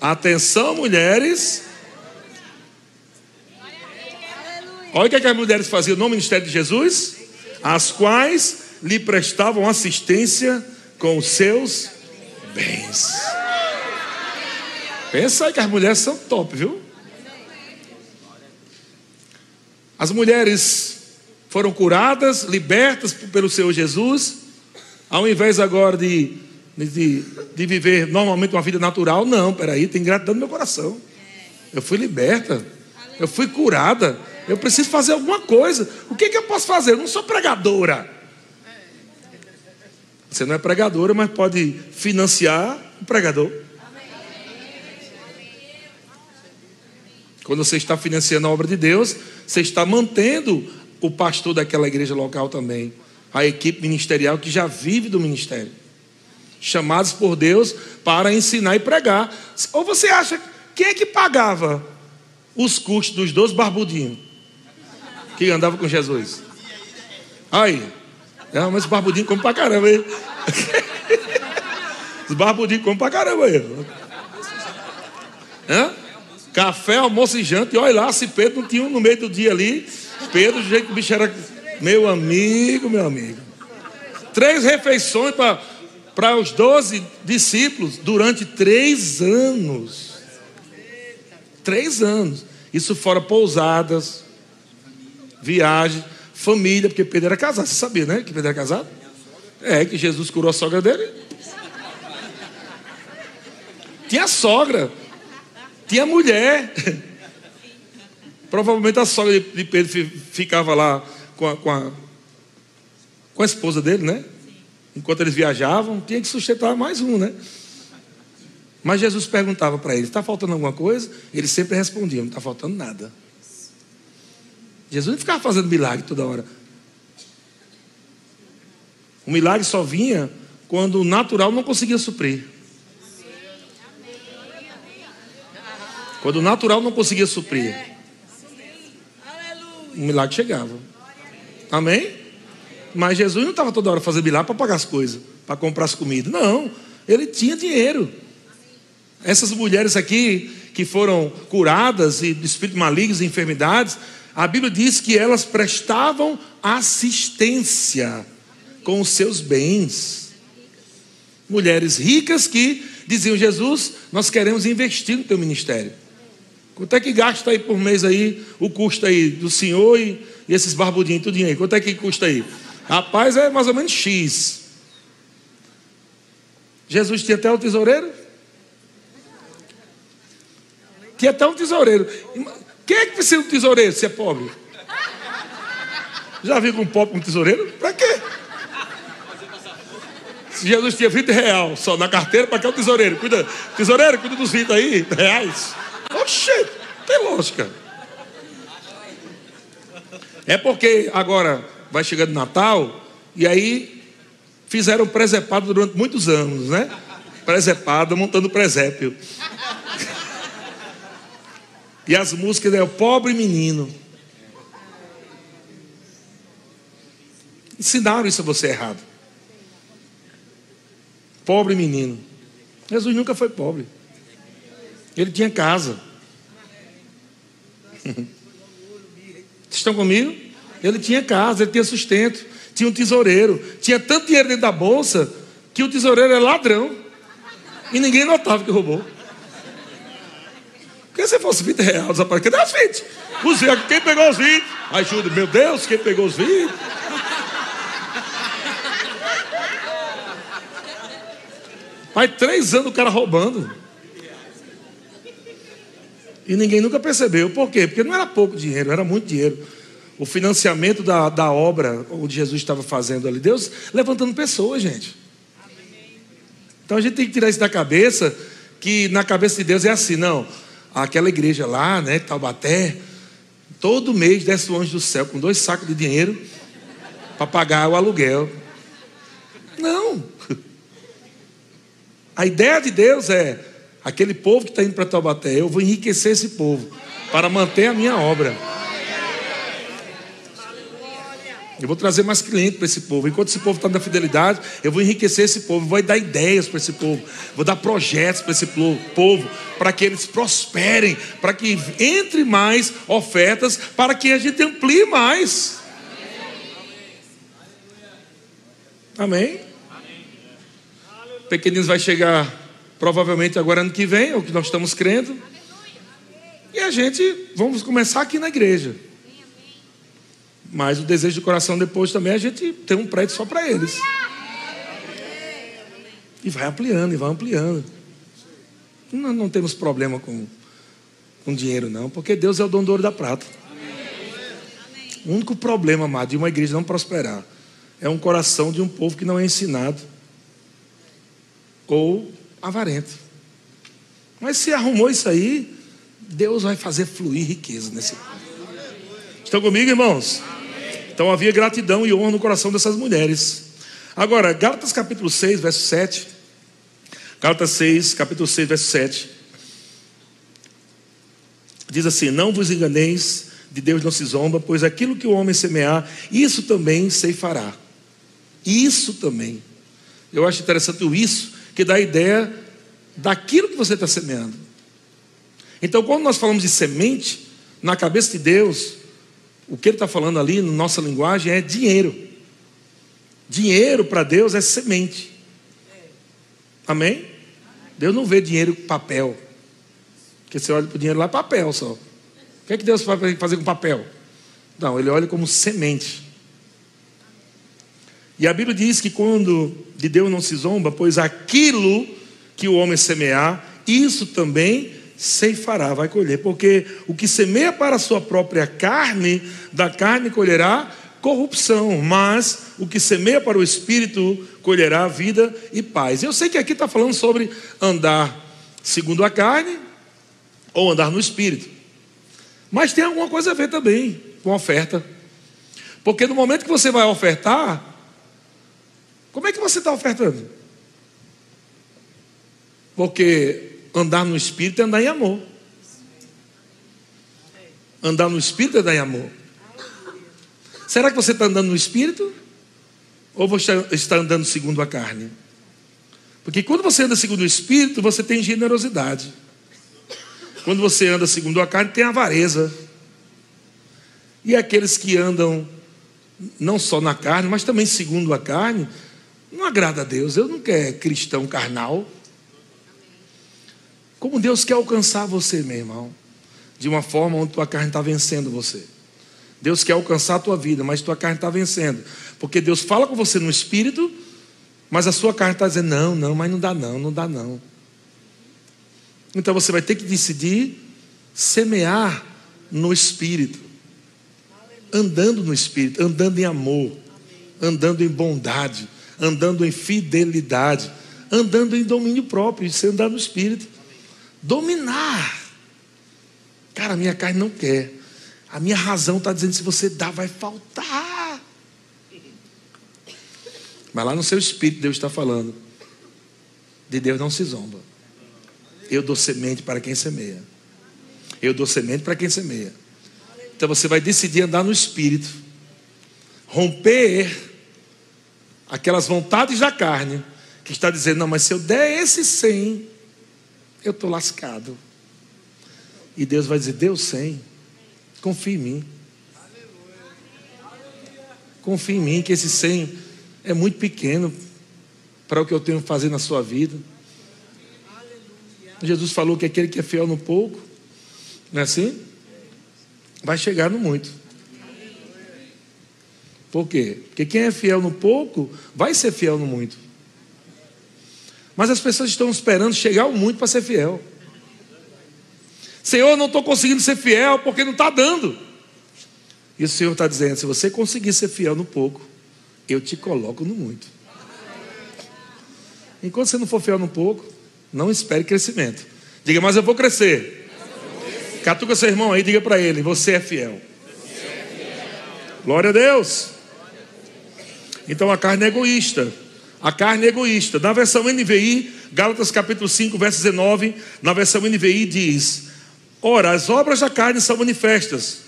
Atenção, mulheres. Olha o que, é que as mulheres faziam no ministério de Jesus: as quais lhe prestavam assistência com os seus bens. Pensa aí que as mulheres são top, viu? As mulheres foram curadas, libertas pelo Senhor Jesus, ao invés agora de de, de viver normalmente uma vida natural. Não, peraí, tem gratidão no meu coração. Eu fui liberta, eu fui curada. Eu preciso fazer alguma coisa. O que, que eu posso fazer? Eu não sou pregadora. Você não é pregadora, mas pode financiar o pregador. Quando você está financiando a obra de Deus, você está mantendo o pastor daquela igreja local também, a equipe ministerial que já vive do ministério, chamados por Deus para ensinar e pregar. Ou você acha quem é que pagava os custos dos dois barbudinhos que andavam com Jesus? Aí, é, mas os barbudinhos comem pra caramba aí. Os barbudinhos comem pra caramba aí. Hã? Café, almoço e janta. E olha lá, se Pedro não tinha um no meio do dia ali. Pedro, do jeito que o bicho era. Meu amigo, meu amigo. Três refeições para os doze discípulos durante três anos. Três anos. Isso fora pousadas, viagem, família, porque Pedro era casado. Você sabia, né? Que Pedro era casado? É, que Jesus curou a sogra dele. Tinha sogra. Tinha mulher. Provavelmente a sogra de Pedro ficava lá com a, com a, com a esposa dele, né? Enquanto eles viajavam, tinha que sustentar mais um, né? Mas Jesus perguntava para eles: está faltando alguma coisa? Eles sempre respondiam: não está faltando nada. Jesus não ficava fazendo milagre toda hora. O milagre só vinha quando o natural não conseguia suprir. Quando o natural não conseguia suprir, o milagre chegava. Amém? Mas Jesus não estava toda hora fazendo milagre para pagar as coisas, para comprar as comidas. Não, ele tinha dinheiro. Essas mulheres aqui que foram curadas e de espíritos malignos e enfermidades, a Bíblia diz que elas prestavam assistência com os seus bens. Mulheres ricas que diziam: Jesus, nós queremos investir no teu ministério. Quanto é que gasta aí por mês aí o custo aí do senhor e, e esses barbudinhos, tudinho aí? Quanto é que custa aí? Rapaz, é mais ou menos X. Jesus tinha até o tesoureiro? Tinha até um tesoureiro. Quem é que precisa de um tesoureiro se é pobre? Já viu um pobre com um tesoureiro? Para quê? Se Jesus tinha 20 real só na carteira, para que é o tesoureiro? Cuida, tesoureiro, cuida dos 20 aí, reais. Oxê, tem lógica. É porque agora vai chegando Natal e aí fizeram presepado durante muitos anos, né? Presepado, montando presépio. E as músicas é o pobre menino. Ensinaram isso a você errado. Pobre menino. Jesus nunca foi pobre. Ele tinha casa. Vocês estão comigo? Ele tinha casa, ele tinha sustento, tinha um tesoureiro, tinha tanto dinheiro dentro da bolsa que o tesoureiro é ladrão. E ninguém notava que roubou. Porque se fosse 20 reais, desapareceu. Cadê os 20? Os 20, quem pegou os 20? Ajuda, meu Deus, quem pegou os 20? Faz três anos o cara roubando. E ninguém nunca percebeu. Por quê? Porque não era pouco dinheiro, era muito dinheiro. O financiamento da, da obra onde Jesus estava fazendo ali, Deus levantando pessoas, gente. Então a gente tem que tirar isso da cabeça, que na cabeça de Deus é assim, não aquela igreja lá, né, Taubaté, todo mês desce o anjo do céu com dois sacos de dinheiro para pagar o aluguel. Não. A ideia de Deus é aquele povo que está indo para Taubaté, eu vou enriquecer esse povo para manter a minha obra. Eu vou trazer mais clientes para esse povo. Enquanto esse povo está na fidelidade, eu vou enriquecer esse povo, vou dar ideias para esse povo, vou dar projetos para esse povo, para que eles prosperem, para que entre mais ofertas, para que a gente amplie mais. Amém? Pequeninos vai chegar provavelmente agora ano que vem, é o que nós estamos crendo. E a gente, vamos começar aqui na igreja. Mas o desejo do coração depois também é a gente ter um prédio só para eles. E vai ampliando, e vai ampliando. Não, não temos problema com, com dinheiro, não, porque Deus é o dono do ouro da prata. O único problema, amado, de uma igreja não prosperar é um coração de um povo que não é ensinado ou avarento. Mas se arrumou isso aí, Deus vai fazer fluir riqueza nesse ponto. Estão comigo, irmãos? Então havia gratidão e honra no coração dessas mulheres. Agora, Gálatas capítulo 6, verso 7. Gálatas 6, capítulo 6, verso 7. Diz assim: Não vos enganeis, de Deus não se zomba, pois aquilo que o homem semear, isso também ceifará. Isso também. Eu acho interessante o isso, que dá a ideia daquilo que você está semeando. Então, quando nós falamos de semente, na cabeça de Deus, o que ele está falando ali, na nossa linguagem, é dinheiro. Dinheiro para Deus é semente. Amém? Deus não vê dinheiro com papel. Porque você olha para o dinheiro lá, é papel só. O que é que Deus vai fazer com papel? Não, ele olha como semente. E a Bíblia diz que quando de Deus não se zomba, pois aquilo que o homem semear, isso também ceifará, vai colher. Porque o que semeia para a sua própria carne, da carne colherá corrupção, mas o que semeia para o espírito colherá vida e paz. Eu sei que aqui está falando sobre andar segundo a carne ou andar no espírito, mas tem alguma coisa a ver também com a oferta, porque no momento que você vai ofertar, como é que você está ofertando? Porque andar no Espírito é andar em amor. Andar no Espírito é andar em amor. Será que você está andando no Espírito? Ou você está andando segundo a carne? Porque quando você anda segundo o Espírito, você tem generosidade. Quando você anda segundo a carne, tem avareza. E aqueles que andam não só na carne, mas também segundo a carne, não agrada a Deus. Deus não quer cristão carnal. Como Deus quer alcançar você, meu irmão, de uma forma onde tua carne está vencendo você. Deus quer alcançar a tua vida, mas tua carne está vencendo. Porque Deus fala com você no espírito, mas a sua carne está dizendo: não, não, mas não dá não, não dá não. Então você vai ter que decidir semear no espírito, andando no espírito, andando em amor, andando em bondade andando em fidelidade, andando em domínio próprio, isso é andar no espírito. Dominar. Cara, a minha carne não quer. A minha razão está dizendo: se você dá, vai faltar. Mas lá no seu espírito, Deus está falando. De Deus não se zomba. Eu dou semente para quem semeia. Eu dou semente para quem semeia. Então você vai decidir andar no espírito, romper aquelas vontades da carne, que está dizendo: não, mas se eu der esse 100, eu estou lascado. E Deus vai dizer: deu 100, confie em mim. Confie em mim que esse 100 é muito pequeno para o que eu tenho que fazer na sua vida. Jesus falou que aquele que é fiel no pouco, não é assim? Vai chegar no muito. Por quê? Porque quem é fiel no pouco vai ser fiel no muito. Mas as pessoas estão esperando chegar ao muito para ser fiel. Senhor, não estou conseguindo ser fiel porque não está dando. E o Senhor está dizendo: se você conseguir ser fiel no pouco, eu te coloco no muito. Enquanto você não for fiel no pouco, não espere crescimento. Diga, mas eu vou crescer. Catuca seu irmão aí, diga para ele: você é fiel. Glória a Deus. Então a carne é egoísta. A carne é egoísta. Na versão NVI, Gálatas capítulo 5, verso 19, na versão NVI diz: Ora, as obras da carne são manifestas: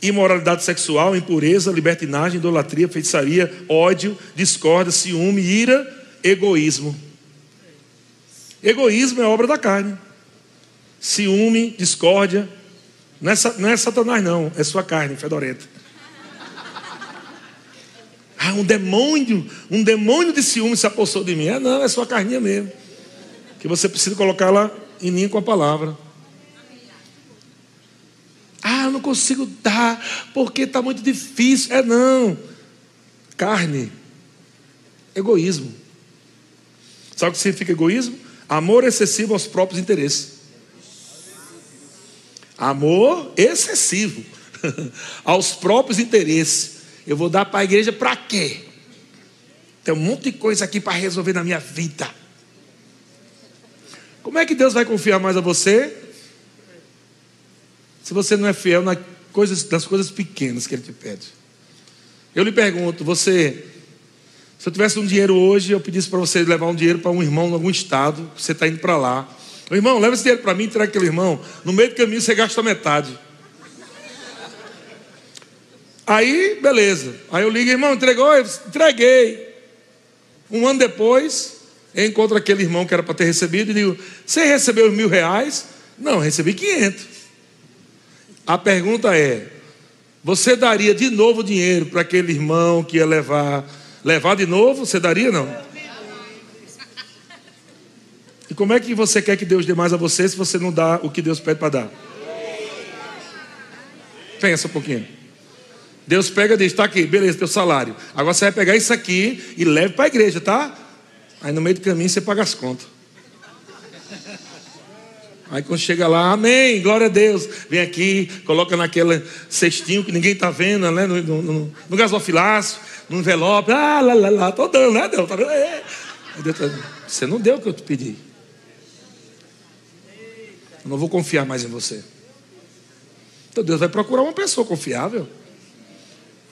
imoralidade sexual, impureza, libertinagem, idolatria, feitiçaria, ódio, discórdia, ciúme, ira, egoísmo. Egoísmo é obra da carne. Ciúme, discórdia, não é, não é Satanás, não, é sua carne fedorenta. Ah, um demônio, um demônio de ciúme se apossou de mim. Ah, não, é sua carninha mesmo. Que você precisa colocá-la em mim com a palavra. Ah, eu não consigo dar, porque está muito difícil. É não. Carne. Egoísmo. Sabe o que significa egoísmo? Amor excessivo aos próprios interesses. Amor excessivo aos próprios interesses. Eu vou dar para a igreja para quê? Tem um monte de coisa aqui para resolver na minha vida. Como é que Deus vai confiar mais a você? Se você não é fiel nas coisas, nas coisas pequenas que Ele te pede. Eu lhe pergunto, você, se eu tivesse um dinheiro hoje, eu pedisse para você levar um dinheiro para um irmão em algum estado, você está indo para lá. O irmão, leva esse dinheiro para mim, entrega aquele irmão. No meio do caminho você gasta metade. Aí, beleza. Aí eu ligo, irmão, entregou? Eu entreguei. Um ano depois, eu encontro aquele irmão que era para ter recebido e digo: Você recebeu mil reais? Não, recebi 500. A pergunta é: Você daria de novo dinheiro para aquele irmão que ia levar? Levar de novo? Você daria não? E como é que você quer que Deus dê mais a você se você não dá o que Deus pede para dar? Pensa um pouquinho. Deus pega e diz: está aqui, beleza, teu salário. Agora você vai pegar isso aqui e leve para a igreja, tá? Aí no meio do caminho você paga as contas. Aí quando chega lá, amém, glória a Deus. Vem aqui, coloca naquele cestinho que ninguém está vendo, né? No, no, no, no gasofilácio, no envelope. Ah, lá, lá, lá, tô dando, né, Deus? Tá é. Deus tá, você não deu o que eu te pedi. Eu não vou confiar mais em você. Então Deus vai procurar uma pessoa confiável.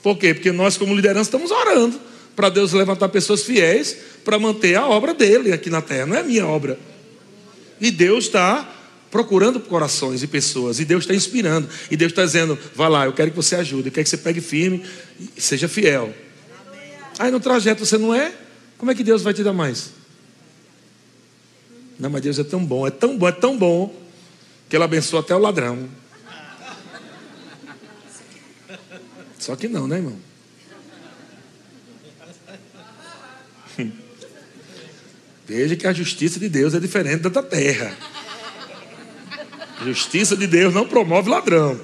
Por quê? Porque nós, como liderança, estamos orando para Deus levantar pessoas fiéis para manter a obra dele aqui na terra, não é minha obra. E Deus está procurando corações e pessoas, e Deus está inspirando, e Deus está dizendo: vá lá, eu quero que você ajude, eu quero que você pegue firme e seja fiel. Aí no trajeto você não é, como é que Deus vai te dar mais? Não, mas Deus é tão bom, é tão bom, é tão bom, que Ele abençoa até o ladrão. Só que não, né, irmão? Veja que a justiça de Deus é diferente da da terra. Justiça de Deus não promove ladrão.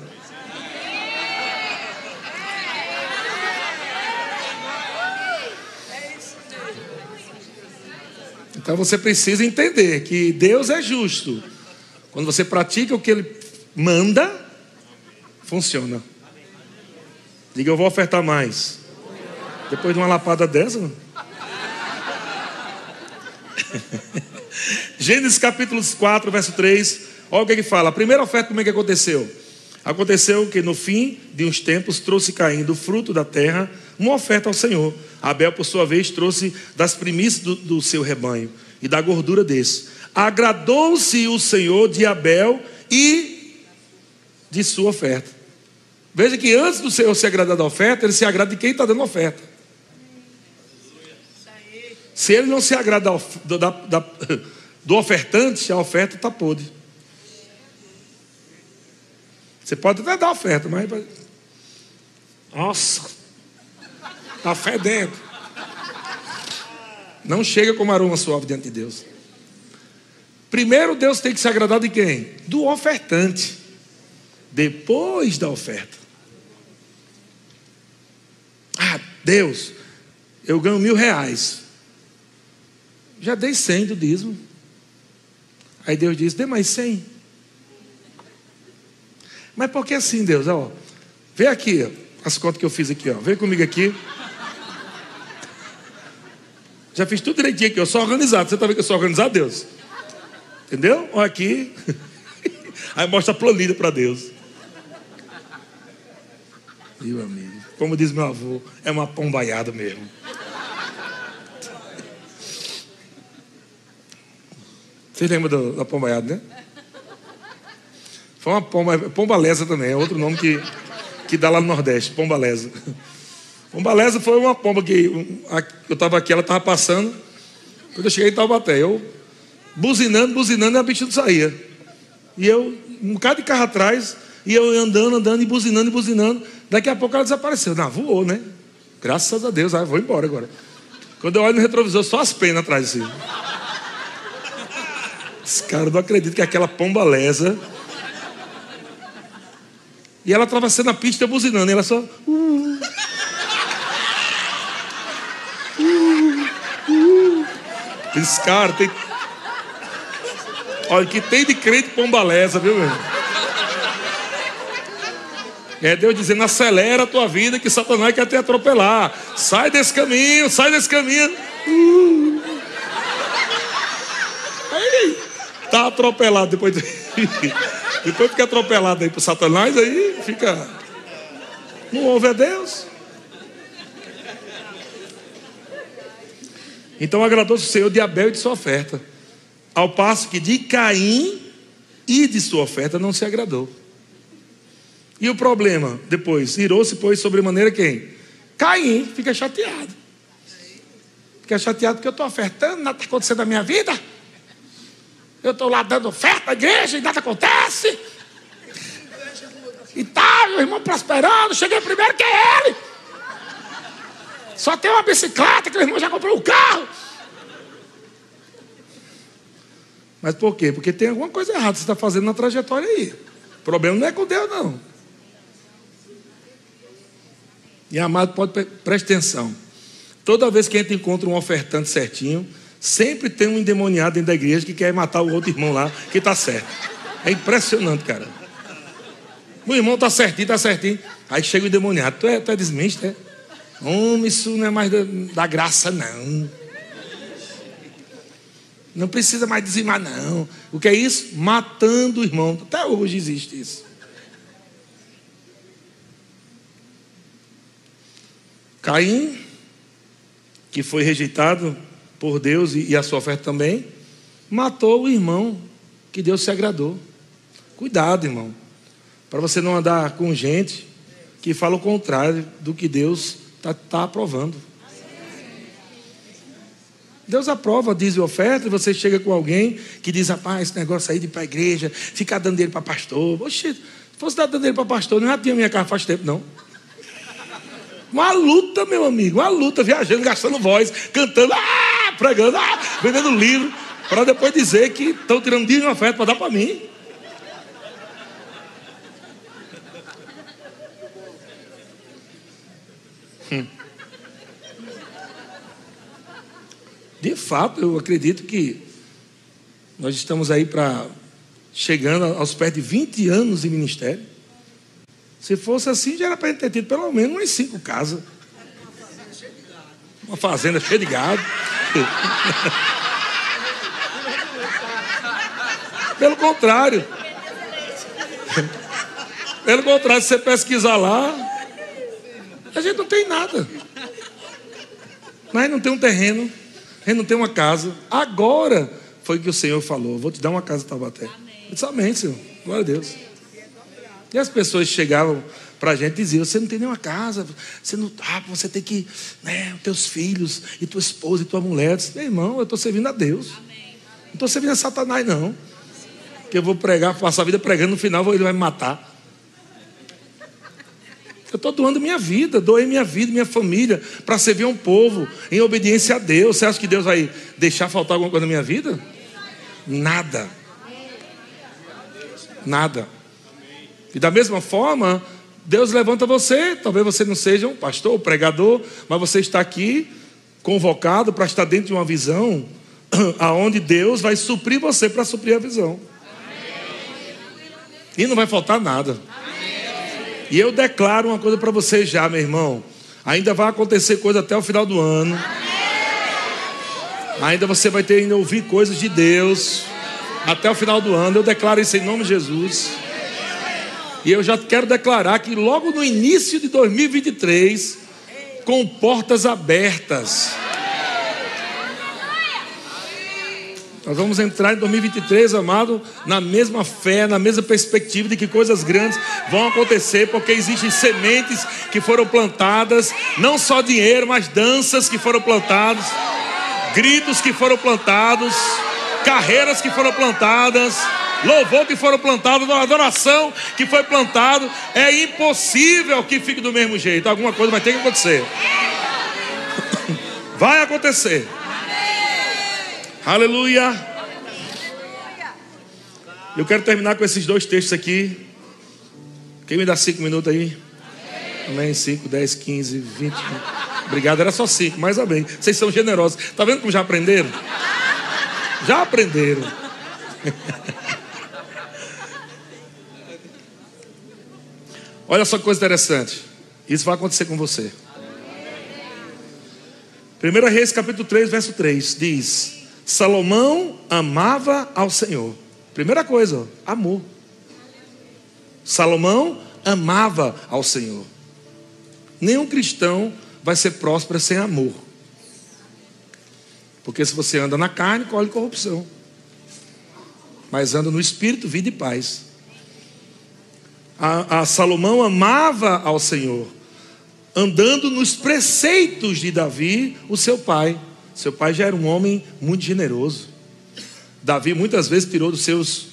Então você precisa entender que Deus é justo. Quando você pratica o que Ele manda, funciona. Diga, eu vou ofertar mais. Depois de uma lapada dessa. Gênesis capítulo 4, verso 3. Olha o que ele fala. A primeira oferta, como é que aconteceu? Aconteceu que no fim de uns tempos trouxe caindo o fruto da terra uma oferta ao Senhor. Abel, por sua vez, trouxe das primícias do, do seu rebanho e da gordura desse. Agradou-se o Senhor de Abel e de sua oferta. Veja que antes do Senhor se agradar da oferta, ele se agrada de quem está dando oferta. Se ele não se agrada do, da, da, do ofertante, a oferta está podre. Você pode até dar oferta, mas. Nossa, está fedendo. Não chega como aroma suave diante de Deus. Primeiro Deus tem que se agradar de quem? Do ofertante. Depois da oferta. Ah, Deus, eu ganho mil reais. Já dei cem do dízimo. Aí Deus diz: dê mais cem. Mas por que assim, Deus? Ó, vê aqui as contas que eu fiz aqui, ó. Vem comigo aqui. Já fiz tudo direitinho aqui, eu sou organizado. Você está vendo que eu sou organizado, Deus? Entendeu? Olha aqui. Aí mostra a planilha para Deus. Meu amigo. Como diz meu avô, é uma pombaiada mesmo. Vocês lembram da pombaiada, né? Foi uma pomba, pombalesa também, é outro nome que, que dá lá no Nordeste, pombalesa. Pombalesa foi uma pomba que eu estava aqui, ela estava passando. Quando eu cheguei em Taubaté, eu buzinando, buzinando, e a bicha não saía. E eu, um bocado de carro atrás, e eu andando, andando, e buzinando, e buzinando. Daqui a pouco ela desapareceu. Não, voou, né? Graças a Deus, ah, vou embora agora. Quando eu olho no retrovisor, só as penas atrás assim. Esse cara não acredita que é aquela pomba lesa. E ela atravessando a pista buzinando, e ela só. Uh, uh, uh. Esse cara tem. Olha, que tem de crente pombalesa, viu, meu? É Deus dizendo: acelera a tua vida que Satanás quer te atropelar. Sai desse caminho, sai desse caminho. Uh. tá atropelado depois de... depois fica atropelado aí por Satanás, aí fica não ouve a Deus. Então agradou-se o Senhor de Abel e de sua oferta, ao passo que de Caim e de sua oferta não se agradou. E o problema, depois, irou-se, pois, sobremaneira quem? Caim, fica chateado. Fica chateado porque eu estou ofertando, nada está acontecendo na minha vida. Eu estou lá dando oferta à igreja e nada acontece. E tal, o irmão prosperando, cheguei primeiro que ele. Só tem uma bicicleta, que o irmão já comprou um carro. Mas por quê? Porque tem alguma coisa errada que você está fazendo na trajetória aí. O problema não é com Deus, não. E amado, pode preste atenção. Toda vez que a gente encontra um ofertante certinho, sempre tem um endemoniado dentro da igreja que quer matar o outro irmão lá, que está certo. É impressionante, cara. O irmão está certinho, está certinho. Aí chega o endemoniado. Tu é, tu é desmente, é? Homem, isso não é mais da, da graça, não. Não precisa mais dizimar, não. O que é isso? Matando o irmão. Até hoje existe isso. Caim, que foi rejeitado por Deus e a sua oferta também, matou o irmão que Deus se agradou. Cuidado, irmão, para você não andar com gente que fala o contrário do que Deus está tá aprovando. Deus aprova, diz oferta, e você chega com alguém que diz, rapaz, esse negócio aí de ir para a igreja, ficar dando dinheiro para pastor. Oxe, se fosse dar dando dinheiro para pastor, não já tinha minha casa faz tempo, não. Uma luta, meu amigo, uma luta, viajando, gastando voz, cantando, ah, pregando, ah, vendendo livro, para depois dizer que estão tirando dinheiro de oferta para dar para mim. Hum. De fato, eu acredito que nós estamos aí para chegando aos pés de 20 anos de ministério. Se fosse assim, já era para ter tido pelo menos umas cinco casas. Uma fazenda cheia de gado. Pelo contrário. Pelo contrário, se você pesquisar lá, a gente não tem nada. Mas não tem um terreno a gente não tem uma casa. Agora foi que o Senhor falou: Vou te dar uma casa em Taubaté. Eu disse, Amém, Senhor. Glória a Deus. E as pessoas chegavam para a gente e diziam: Você não tem nenhuma casa, você, não, ah, você tem que. Né, teus filhos, e tua esposa, e tua mulher. Disse, Meu irmão, eu estou servindo a Deus. Não estou servindo a Satanás, não. Que eu vou pregar, passar a vida pregando, no final ele vai me matar. Eu estou doando minha vida, doei minha vida, minha família, para servir um povo em obediência a Deus. Você acha que Deus vai deixar faltar alguma coisa na minha vida? Nada. Nada. E da mesma forma, Deus levanta você. Talvez você não seja um pastor, um pregador, mas você está aqui convocado para estar dentro de uma visão aonde Deus vai suprir você para suprir a visão. E não vai faltar nada. E eu declaro uma coisa para você já, meu irmão. Ainda vai acontecer coisa até o final do ano. Ainda você vai ter ainda ouvir coisas de Deus até o final do ano. Eu declaro isso em nome de Jesus. E eu já quero declarar que logo no início de 2023, com portas abertas. Nós vamos entrar em 2023, amado, na mesma fé, na mesma perspectiva de que coisas grandes vão acontecer, porque existem sementes que foram plantadas, não só dinheiro, mas danças que foram plantadas, gritos que foram plantados, carreiras que foram plantadas, louvor que foram plantados, adoração que foi plantado. É impossível que fique do mesmo jeito. Alguma coisa vai ter que acontecer. Vai acontecer. Aleluia. Eu quero terminar com esses dois textos aqui. Quem me dá cinco minutos aí? Amém. Cinco, dez, quinze, vinte. Obrigado, era só cinco, mas amém. Vocês são generosos. Tá vendo como já aprenderam? Já aprenderam. Olha só que coisa interessante. Isso vai acontecer com você. 1 Reis capítulo 3, verso 3 diz: Salomão amava ao Senhor Primeira coisa, amor. Salomão amava ao Senhor. Nenhum cristão vai ser próspero sem amor. Porque se você anda na carne, colhe corrupção. Mas anda no espírito, vida e paz. A, a Salomão amava ao Senhor, andando nos preceitos de Davi, o seu pai. Seu pai já era um homem muito generoso. Davi muitas vezes tirou dos seus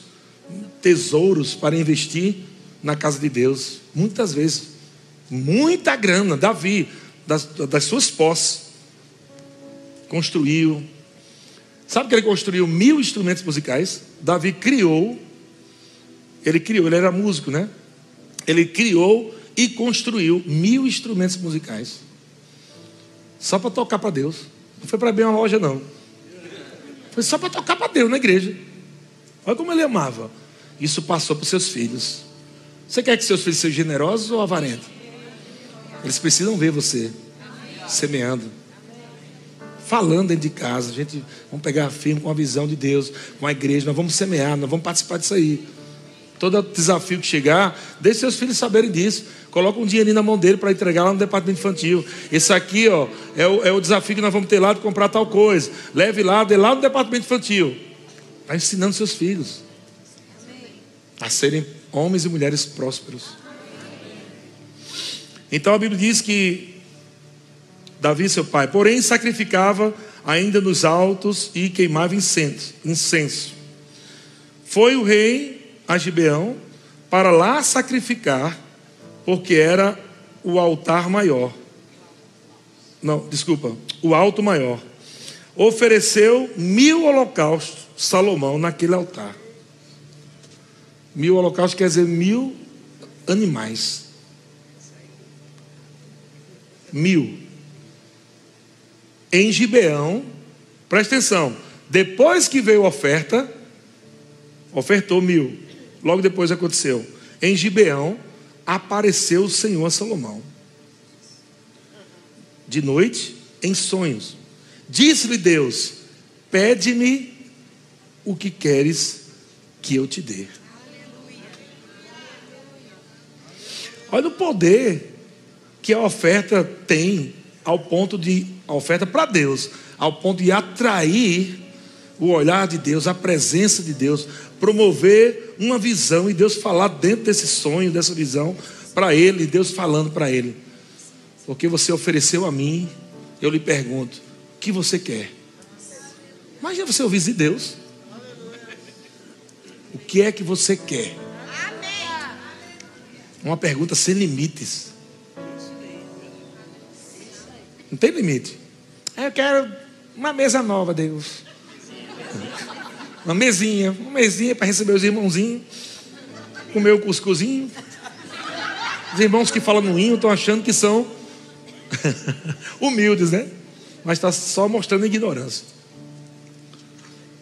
tesouros para investir na casa de Deus. Muitas vezes. Muita grana. Davi, das, das suas posses construiu. Sabe que ele construiu mil instrumentos musicais? Davi criou, ele criou, ele era músico, né? Ele criou e construiu mil instrumentos musicais. Só para tocar para Deus. Não foi para abrir uma loja, não. Foi só para tocar para Deus na igreja. Olha como ele amava. Isso passou para seus filhos. Você quer que seus filhos sejam generosos ou avarentos? Eles precisam ver você semeando falando dentro de casa. A gente vamos pegar firme com a visão de Deus, com a igreja. Nós vamos semear, nós vamos participar disso aí. Todo desafio que chegar, deixe seus filhos saberem disso. Coloca um dinheirinho na mão dele para entregar lá no departamento infantil. Esse aqui, ó, é o, é o desafio que nós vamos ter lá de comprar tal coisa. Leve lá, dê lá no departamento infantil. Está ensinando seus filhos a serem homens e mulheres prósperos. Então a Bíblia diz que Davi, seu pai, porém sacrificava ainda nos altos e queimava incenso. incenso. Foi o rei a Gibeão para lá sacrificar, porque era o altar maior. Não, desculpa, o alto maior. Ofereceu mil holocaustos, Salomão, naquele altar. Mil holocaustos quer dizer mil animais. Mil em Gibeão, presta atenção, depois que veio a oferta, ofertou mil, logo depois aconteceu, em Gibeão apareceu o Senhor a Salomão, de noite, em sonhos, disse-lhe Deus: Pede-me o que queres que eu te dê. Olha o poder que a oferta tem ao ponto de a oferta para Deus, ao ponto de atrair o olhar de Deus, a presença de Deus, promover uma visão e Deus falar dentro desse sonho, dessa visão para ele, Deus falando para ele. Porque você ofereceu a mim, eu lhe pergunto: o que você quer? Imagina você ouvir de Deus. O que é que você quer? Uma pergunta sem limites. Não tem limite. Eu quero uma mesa nova, Deus. Uma mesinha, uma mesinha para receber os irmãozinhos, comer o cuscuzinho. Os irmãos que falam no hino estão achando que são humildes, né? Mas está só mostrando ignorância.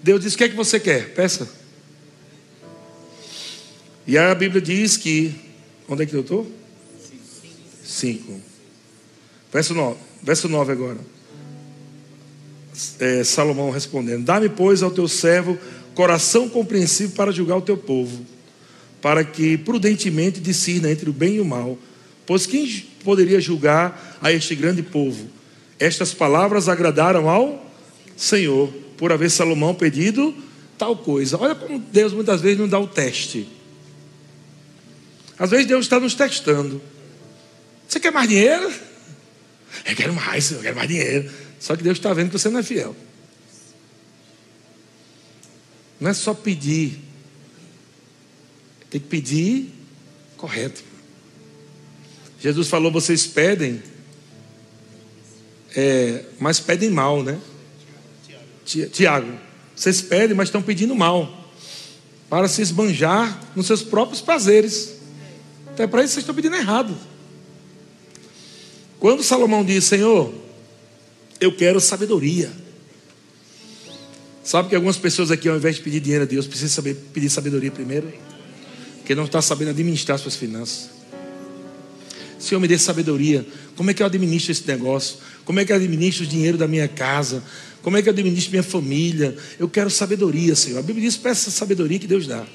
Deus diz: O que é que você quer? Peça. E a Bíblia diz que. Onde é que eu estou? Cinco. Verso 9. Verso 9 agora. É, Salomão respondendo: Dá-me, pois, ao teu servo coração compreensivo para julgar o teu povo, para que prudentemente discirna entre o bem e o mal. Pois quem poderia julgar a este grande povo? Estas palavras agradaram ao Senhor, por haver Salomão pedido tal coisa. Olha como Deus muitas vezes não dá o teste. Às vezes Deus está nos testando. Você quer mais dinheiro? Eu quero mais, eu quero mais dinheiro. Só que Deus está vendo que você não é fiel. Não é só pedir. Tem que pedir correto. Jesus falou: vocês pedem, é, mas pedem mal, né? Tiago, vocês pedem, mas estão pedindo mal. Para se esbanjar nos seus próprios prazeres. Então é para isso vocês estão pedindo errado. Quando Salomão diz, Senhor, eu quero sabedoria. Sabe que algumas pessoas aqui, ao invés de pedir dinheiro a Deus, precisam saber pedir sabedoria primeiro? Porque não está sabendo administrar suas finanças. Senhor, me dê sabedoria. Como é que eu administro esse negócio? Como é que eu administro o dinheiro da minha casa? Como é que eu administro minha família? Eu quero sabedoria, Senhor. A Bíblia diz: peça sabedoria que Deus dá.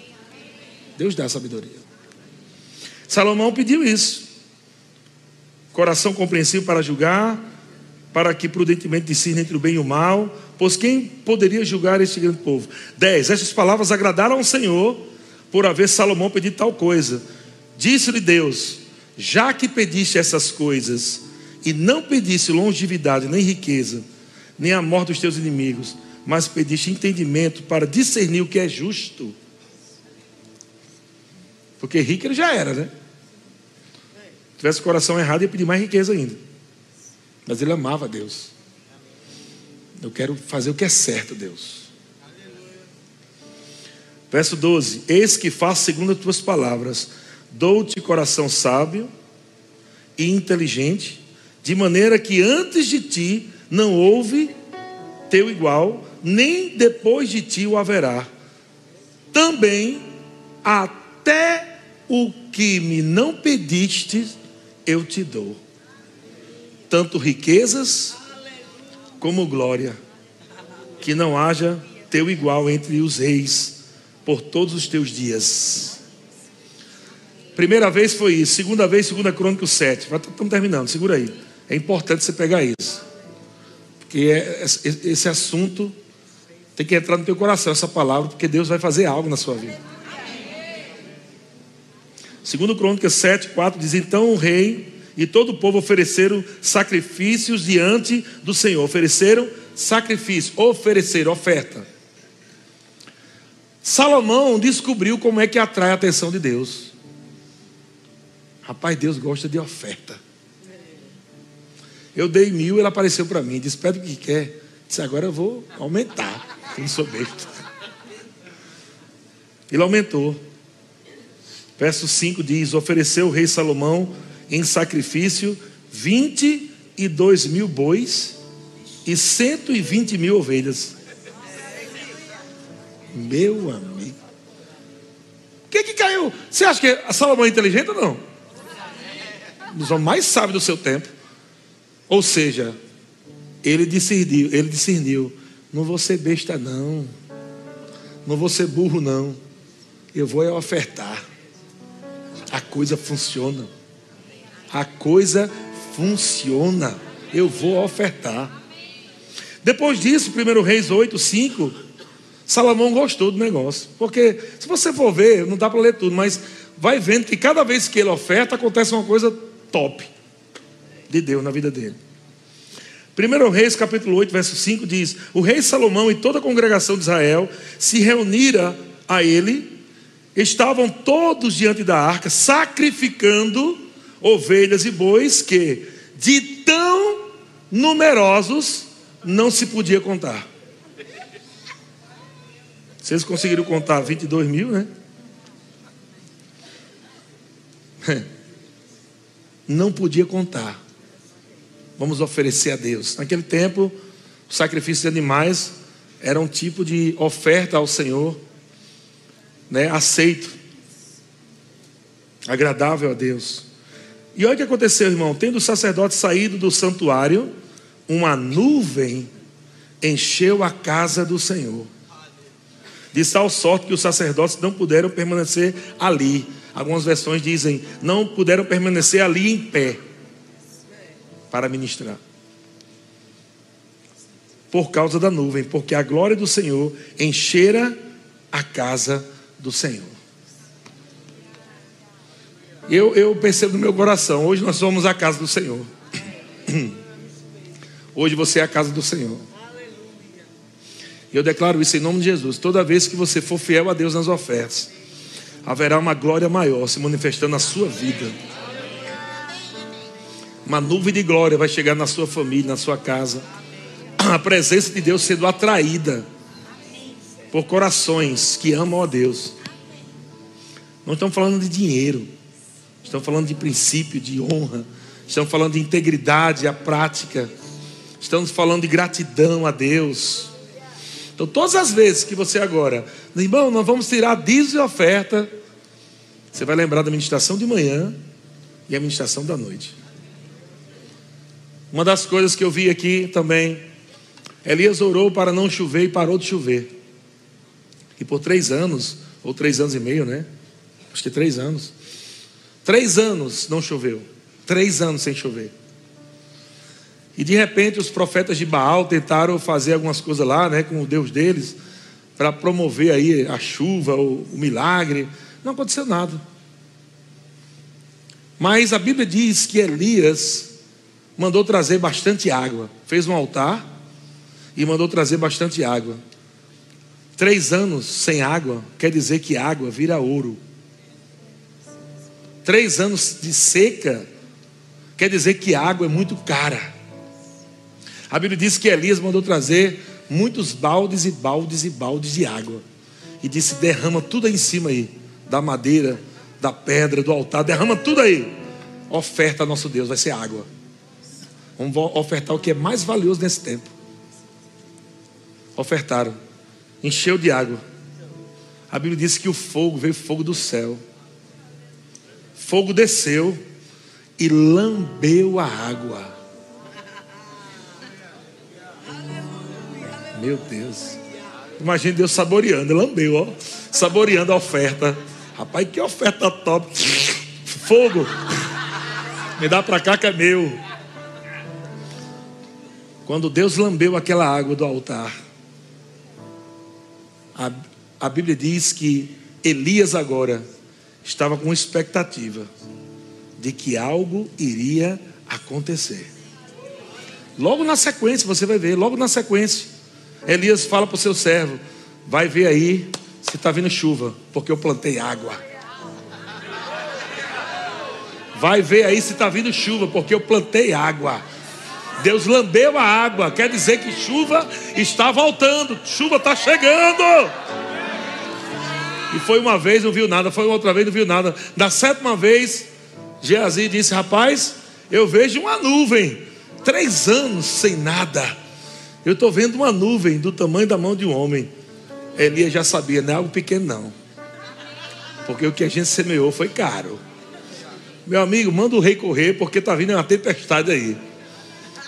Deus dá sabedoria. Salomão pediu isso. Coração compreensivo para julgar, para que prudentemente discirna entre o bem e o mal, pois quem poderia julgar este grande povo? 10. Estas palavras agradaram ao Senhor, por haver Salomão pedido tal coisa. Disse-lhe Deus: Já que pediste essas coisas, e não pediste longevidade, nem riqueza, nem a morte dos teus inimigos, mas pediste entendimento para discernir o que é justo. Porque rico ele já era, né? Se tivesse o coração errado, ia pedir mais riqueza ainda. Mas ele amava Deus. Eu quero fazer o que é certo, Deus. Verso 12: Eis que faço segundo as tuas palavras, dou-te coração sábio e inteligente, de maneira que antes de ti não houve teu igual, nem depois de ti o haverá. Também até o que me não pediste, eu te dou. Tanto riquezas como glória, que não haja teu igual entre os reis por todos os teus dias. Primeira vez foi isso, segunda vez, segunda crônica 7. Estamos terminando, segura aí. É importante você pegar isso. Porque é, esse assunto tem que entrar no teu coração, essa palavra, porque Deus vai fazer algo na sua vida. Segundo Crônicas 7, 4 diz: Então o rei e todo o povo ofereceram sacrifícios diante do Senhor. Ofereceram sacrifício, ofereceram oferta. Salomão descobriu como é que atrai a atenção de Deus. Rapaz, Deus gosta de oferta. Eu dei mil, ele apareceu para mim, disse: Pede o que quer. Disse: Agora eu vou aumentar. Eu não sou. Ele aumentou. Verso 5 diz: Ofereceu o rei Salomão em sacrifício 22 mil bois e 120 mil ovelhas. Meu amigo. O que, que caiu? Você acha que Salomão é inteligente ou não? Os homens mais sábios do seu tempo. Ou seja, ele discerniu, ele discerniu, não vou ser besta não, não vou ser burro não, eu vou é ofertar. A coisa funciona. A coisa funciona. Eu vou ofertar. Depois disso, 1 Reis 8, 5, Salomão gostou do negócio. Porque se você for ver, não dá para ler tudo, mas vai vendo que cada vez que ele oferta, acontece uma coisa top de Deus na vida dele. 1 Reis capítulo 8, verso 5 diz: O rei Salomão e toda a congregação de Israel se reuniram a ele, estavam todos diante da arca, sacrificando ovelhas e bois que, de tão numerosos, não se podia contar. Vocês conseguiram contar 22 mil, né? Não podia contar vamos oferecer a Deus. Naquele tempo, o sacrifício de animais era um tipo de oferta ao Senhor, né, aceito, agradável a Deus. E olha o que aconteceu, irmão: tendo o sacerdote saído do santuário, uma nuvem encheu a casa do Senhor. De tal sorte que os sacerdotes não puderam permanecer ali. Algumas versões dizem, não puderam permanecer ali em pé para ministrar. Por causa da nuvem, porque a glória do Senhor enchera a casa do Senhor. Eu, eu percebo no meu coração, hoje nós somos a casa do Senhor. Hoje você é a casa do Senhor. Eu declaro isso em nome de Jesus. Toda vez que você for fiel a Deus nas ofertas, haverá uma glória maior se manifestando na sua vida. Uma nuvem de glória vai chegar na sua família, na sua casa. A presença de Deus sendo atraída por corações que amam a Deus. Não estamos falando de dinheiro, estamos falando de princípio, de honra, estamos falando de integridade, a prática, estamos falando de gratidão a Deus. Então, todas as vezes que você agora, irmão, nós vamos tirar dízimo e oferta, você vai lembrar da ministração de manhã e a ministração da noite. Uma das coisas que eu vi aqui também, Elias orou para não chover e parou de chover. E por três anos, ou três anos e meio, né? Acho que três anos. Três anos não choveu. Três anos sem chover. E de repente os profetas de Baal tentaram fazer algumas coisas lá, né, com o Deus deles, para promover aí a chuva, o, o milagre. Não aconteceu nada. Mas a Bíblia diz que Elias mandou trazer bastante água. Fez um altar e mandou trazer bastante água. Três anos sem água quer dizer que água vira ouro. Três anos de seca quer dizer que água é muito cara. A Bíblia diz que Elias mandou trazer muitos baldes e baldes e baldes de água. E disse: derrama tudo aí em cima aí, da madeira, da pedra, do altar, derrama tudo aí. Oferta a nosso Deus, vai ser água. Vamos ofertar o que é mais valioso nesse tempo. Ofertaram, encheu de água. A Bíblia diz que o fogo veio fogo do céu. Fogo desceu e lambeu a água. Meu Deus. Imagine Deus saboreando, lambeu, ó. Saboreando a oferta. Rapaz, que oferta top. Fogo. Me dá para cá que é meu. Quando Deus lambeu aquela água do altar, a, a Bíblia diz que Elias agora estava com expectativa de que algo iria acontecer. Logo na sequência, você vai ver, logo na sequência, Elias fala para o seu servo: vai ver aí se está vindo chuva, porque eu plantei água. Vai ver aí se está vindo chuva, porque eu plantei água. Deus lambeu a água, quer dizer que chuva está voltando, chuva está chegando. E foi uma vez, não viu nada, foi outra vez, não viu nada. Da sétima vez, Geazi disse: Rapaz, eu vejo uma nuvem, três anos sem nada. Eu estou vendo uma nuvem do tamanho da mão de um homem. Elias já sabia, não é algo pequeno, não. Porque o que a gente semeou foi caro. Meu amigo, manda o rei correr, porque está vindo uma tempestade aí.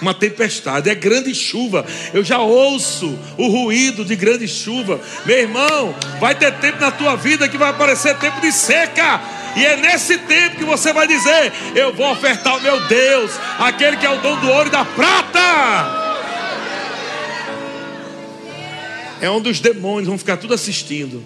Uma tempestade, é grande chuva. Eu já ouço o ruído de grande chuva. Meu irmão, vai ter tempo na tua vida que vai aparecer tempo de seca. E é nesse tempo que você vai dizer: Eu vou ofertar o meu Deus, aquele que é o dono do ouro e da prata. é onde os demônios vão ficar tudo assistindo.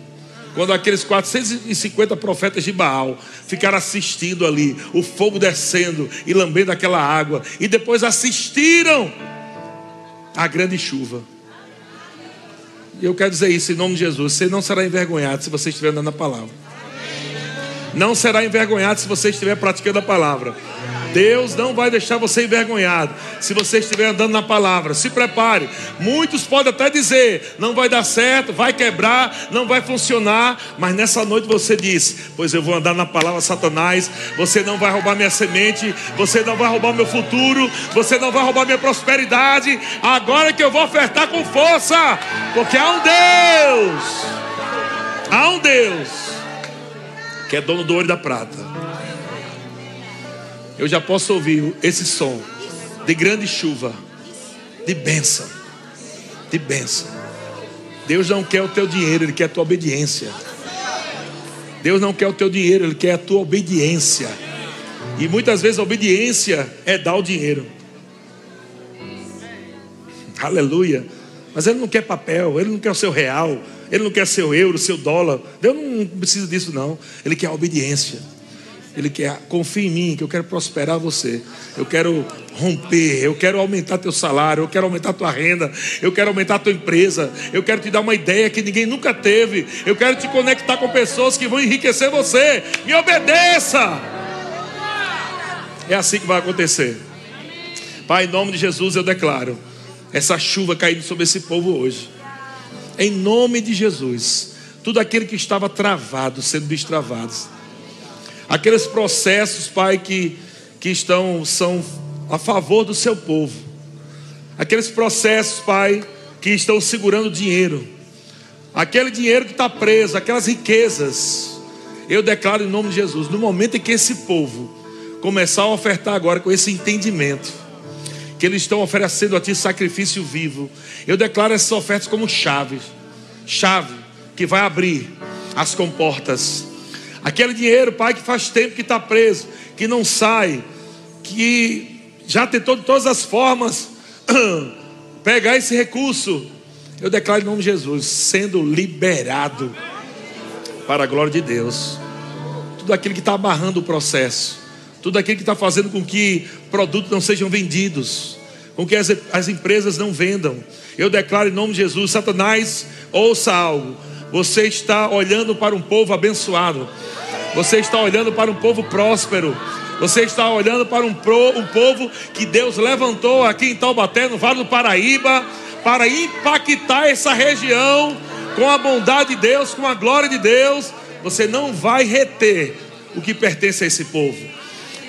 Quando aqueles 450 profetas de Baal ficaram assistindo ali, o fogo descendo e lambendo aquela água, e depois assistiram a grande chuva. Eu quero dizer isso em nome de Jesus: você não será envergonhado se você estiver andando na palavra. Não será envergonhado se você estiver praticando a palavra. Deus não vai deixar você envergonhado se você estiver andando na palavra. Se prepare. Muitos podem até dizer: não vai dar certo, vai quebrar, não vai funcionar. Mas nessa noite você diz: Pois eu vou andar na palavra, Satanás. Você não vai roubar minha semente, você não vai roubar meu futuro, você não vai roubar minha prosperidade. Agora que eu vou ofertar com força, porque há um Deus, há um Deus que é dono do ouro e da prata eu já posso ouvir esse som de grande chuva, de bênção, de bênção. Deus não quer o teu dinheiro, Ele quer a tua obediência. Deus não quer o teu dinheiro, Ele quer a tua obediência. E muitas vezes a obediência é dar o dinheiro. Aleluia. Mas Ele não quer papel, Ele não quer o seu real, Ele não quer seu euro, seu dólar. Deus não precisa disso, não. Ele quer a obediência. Ele quer, confia em mim, que eu quero prosperar você. Eu quero romper, eu quero aumentar teu salário, eu quero aumentar tua renda, eu quero aumentar tua empresa, eu quero te dar uma ideia que ninguém nunca teve. Eu quero te conectar com pessoas que vão enriquecer você. Me obedeça. É assim que vai acontecer. Pai, em nome de Jesus eu declaro essa chuva caindo sobre esse povo hoje. Em nome de Jesus, tudo aquilo que estava travado sendo destravado aqueles processos, Pai, que, que estão são a favor do seu povo, aqueles processos, Pai, que estão segurando dinheiro, aquele dinheiro que está preso, aquelas riquezas. Eu declaro em nome de Jesus, no momento em que esse povo começar a ofertar agora com esse entendimento que eles estão oferecendo a ti sacrifício vivo. Eu declaro essas ofertas como chaves, chave que vai abrir as comportas. Aquele dinheiro, Pai, que faz tempo que está preso, que não sai, que já tentou de todas as formas pegar esse recurso. Eu declaro em nome de Jesus, sendo liberado para a glória de Deus. Tudo aquilo que está abarrando o processo, tudo aquilo que está fazendo com que produtos não sejam vendidos, com que as, as empresas não vendam. Eu declaro em nome de Jesus, Satanás, ouça algo. Você está olhando para um povo abençoado. Você está olhando para um povo próspero. Você está olhando para um, pro, um povo que Deus levantou aqui em Taubaté, no Vale do Paraíba, para impactar essa região com a bondade de Deus, com a glória de Deus. Você não vai reter o que pertence a esse povo.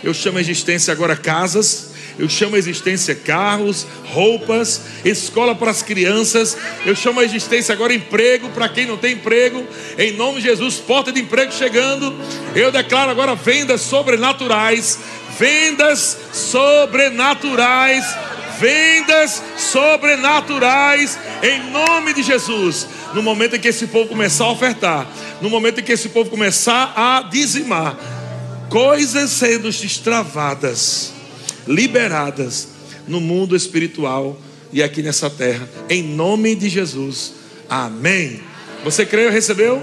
Eu chamo a existência agora casas eu chamo a existência carros, roupas, escola para as crianças. Eu chamo a existência agora emprego para quem não tem emprego. Em nome de Jesus, porta de emprego chegando. Eu declaro agora vendas sobrenaturais. Vendas sobrenaturais. Vendas sobrenaturais em nome de Jesus. No momento em que esse povo começar a ofertar, no momento em que esse povo começar a dizimar, coisas sendo destravadas liberadas no mundo espiritual e aqui nessa terra, em nome de Jesus. Amém. Você creu, recebeu?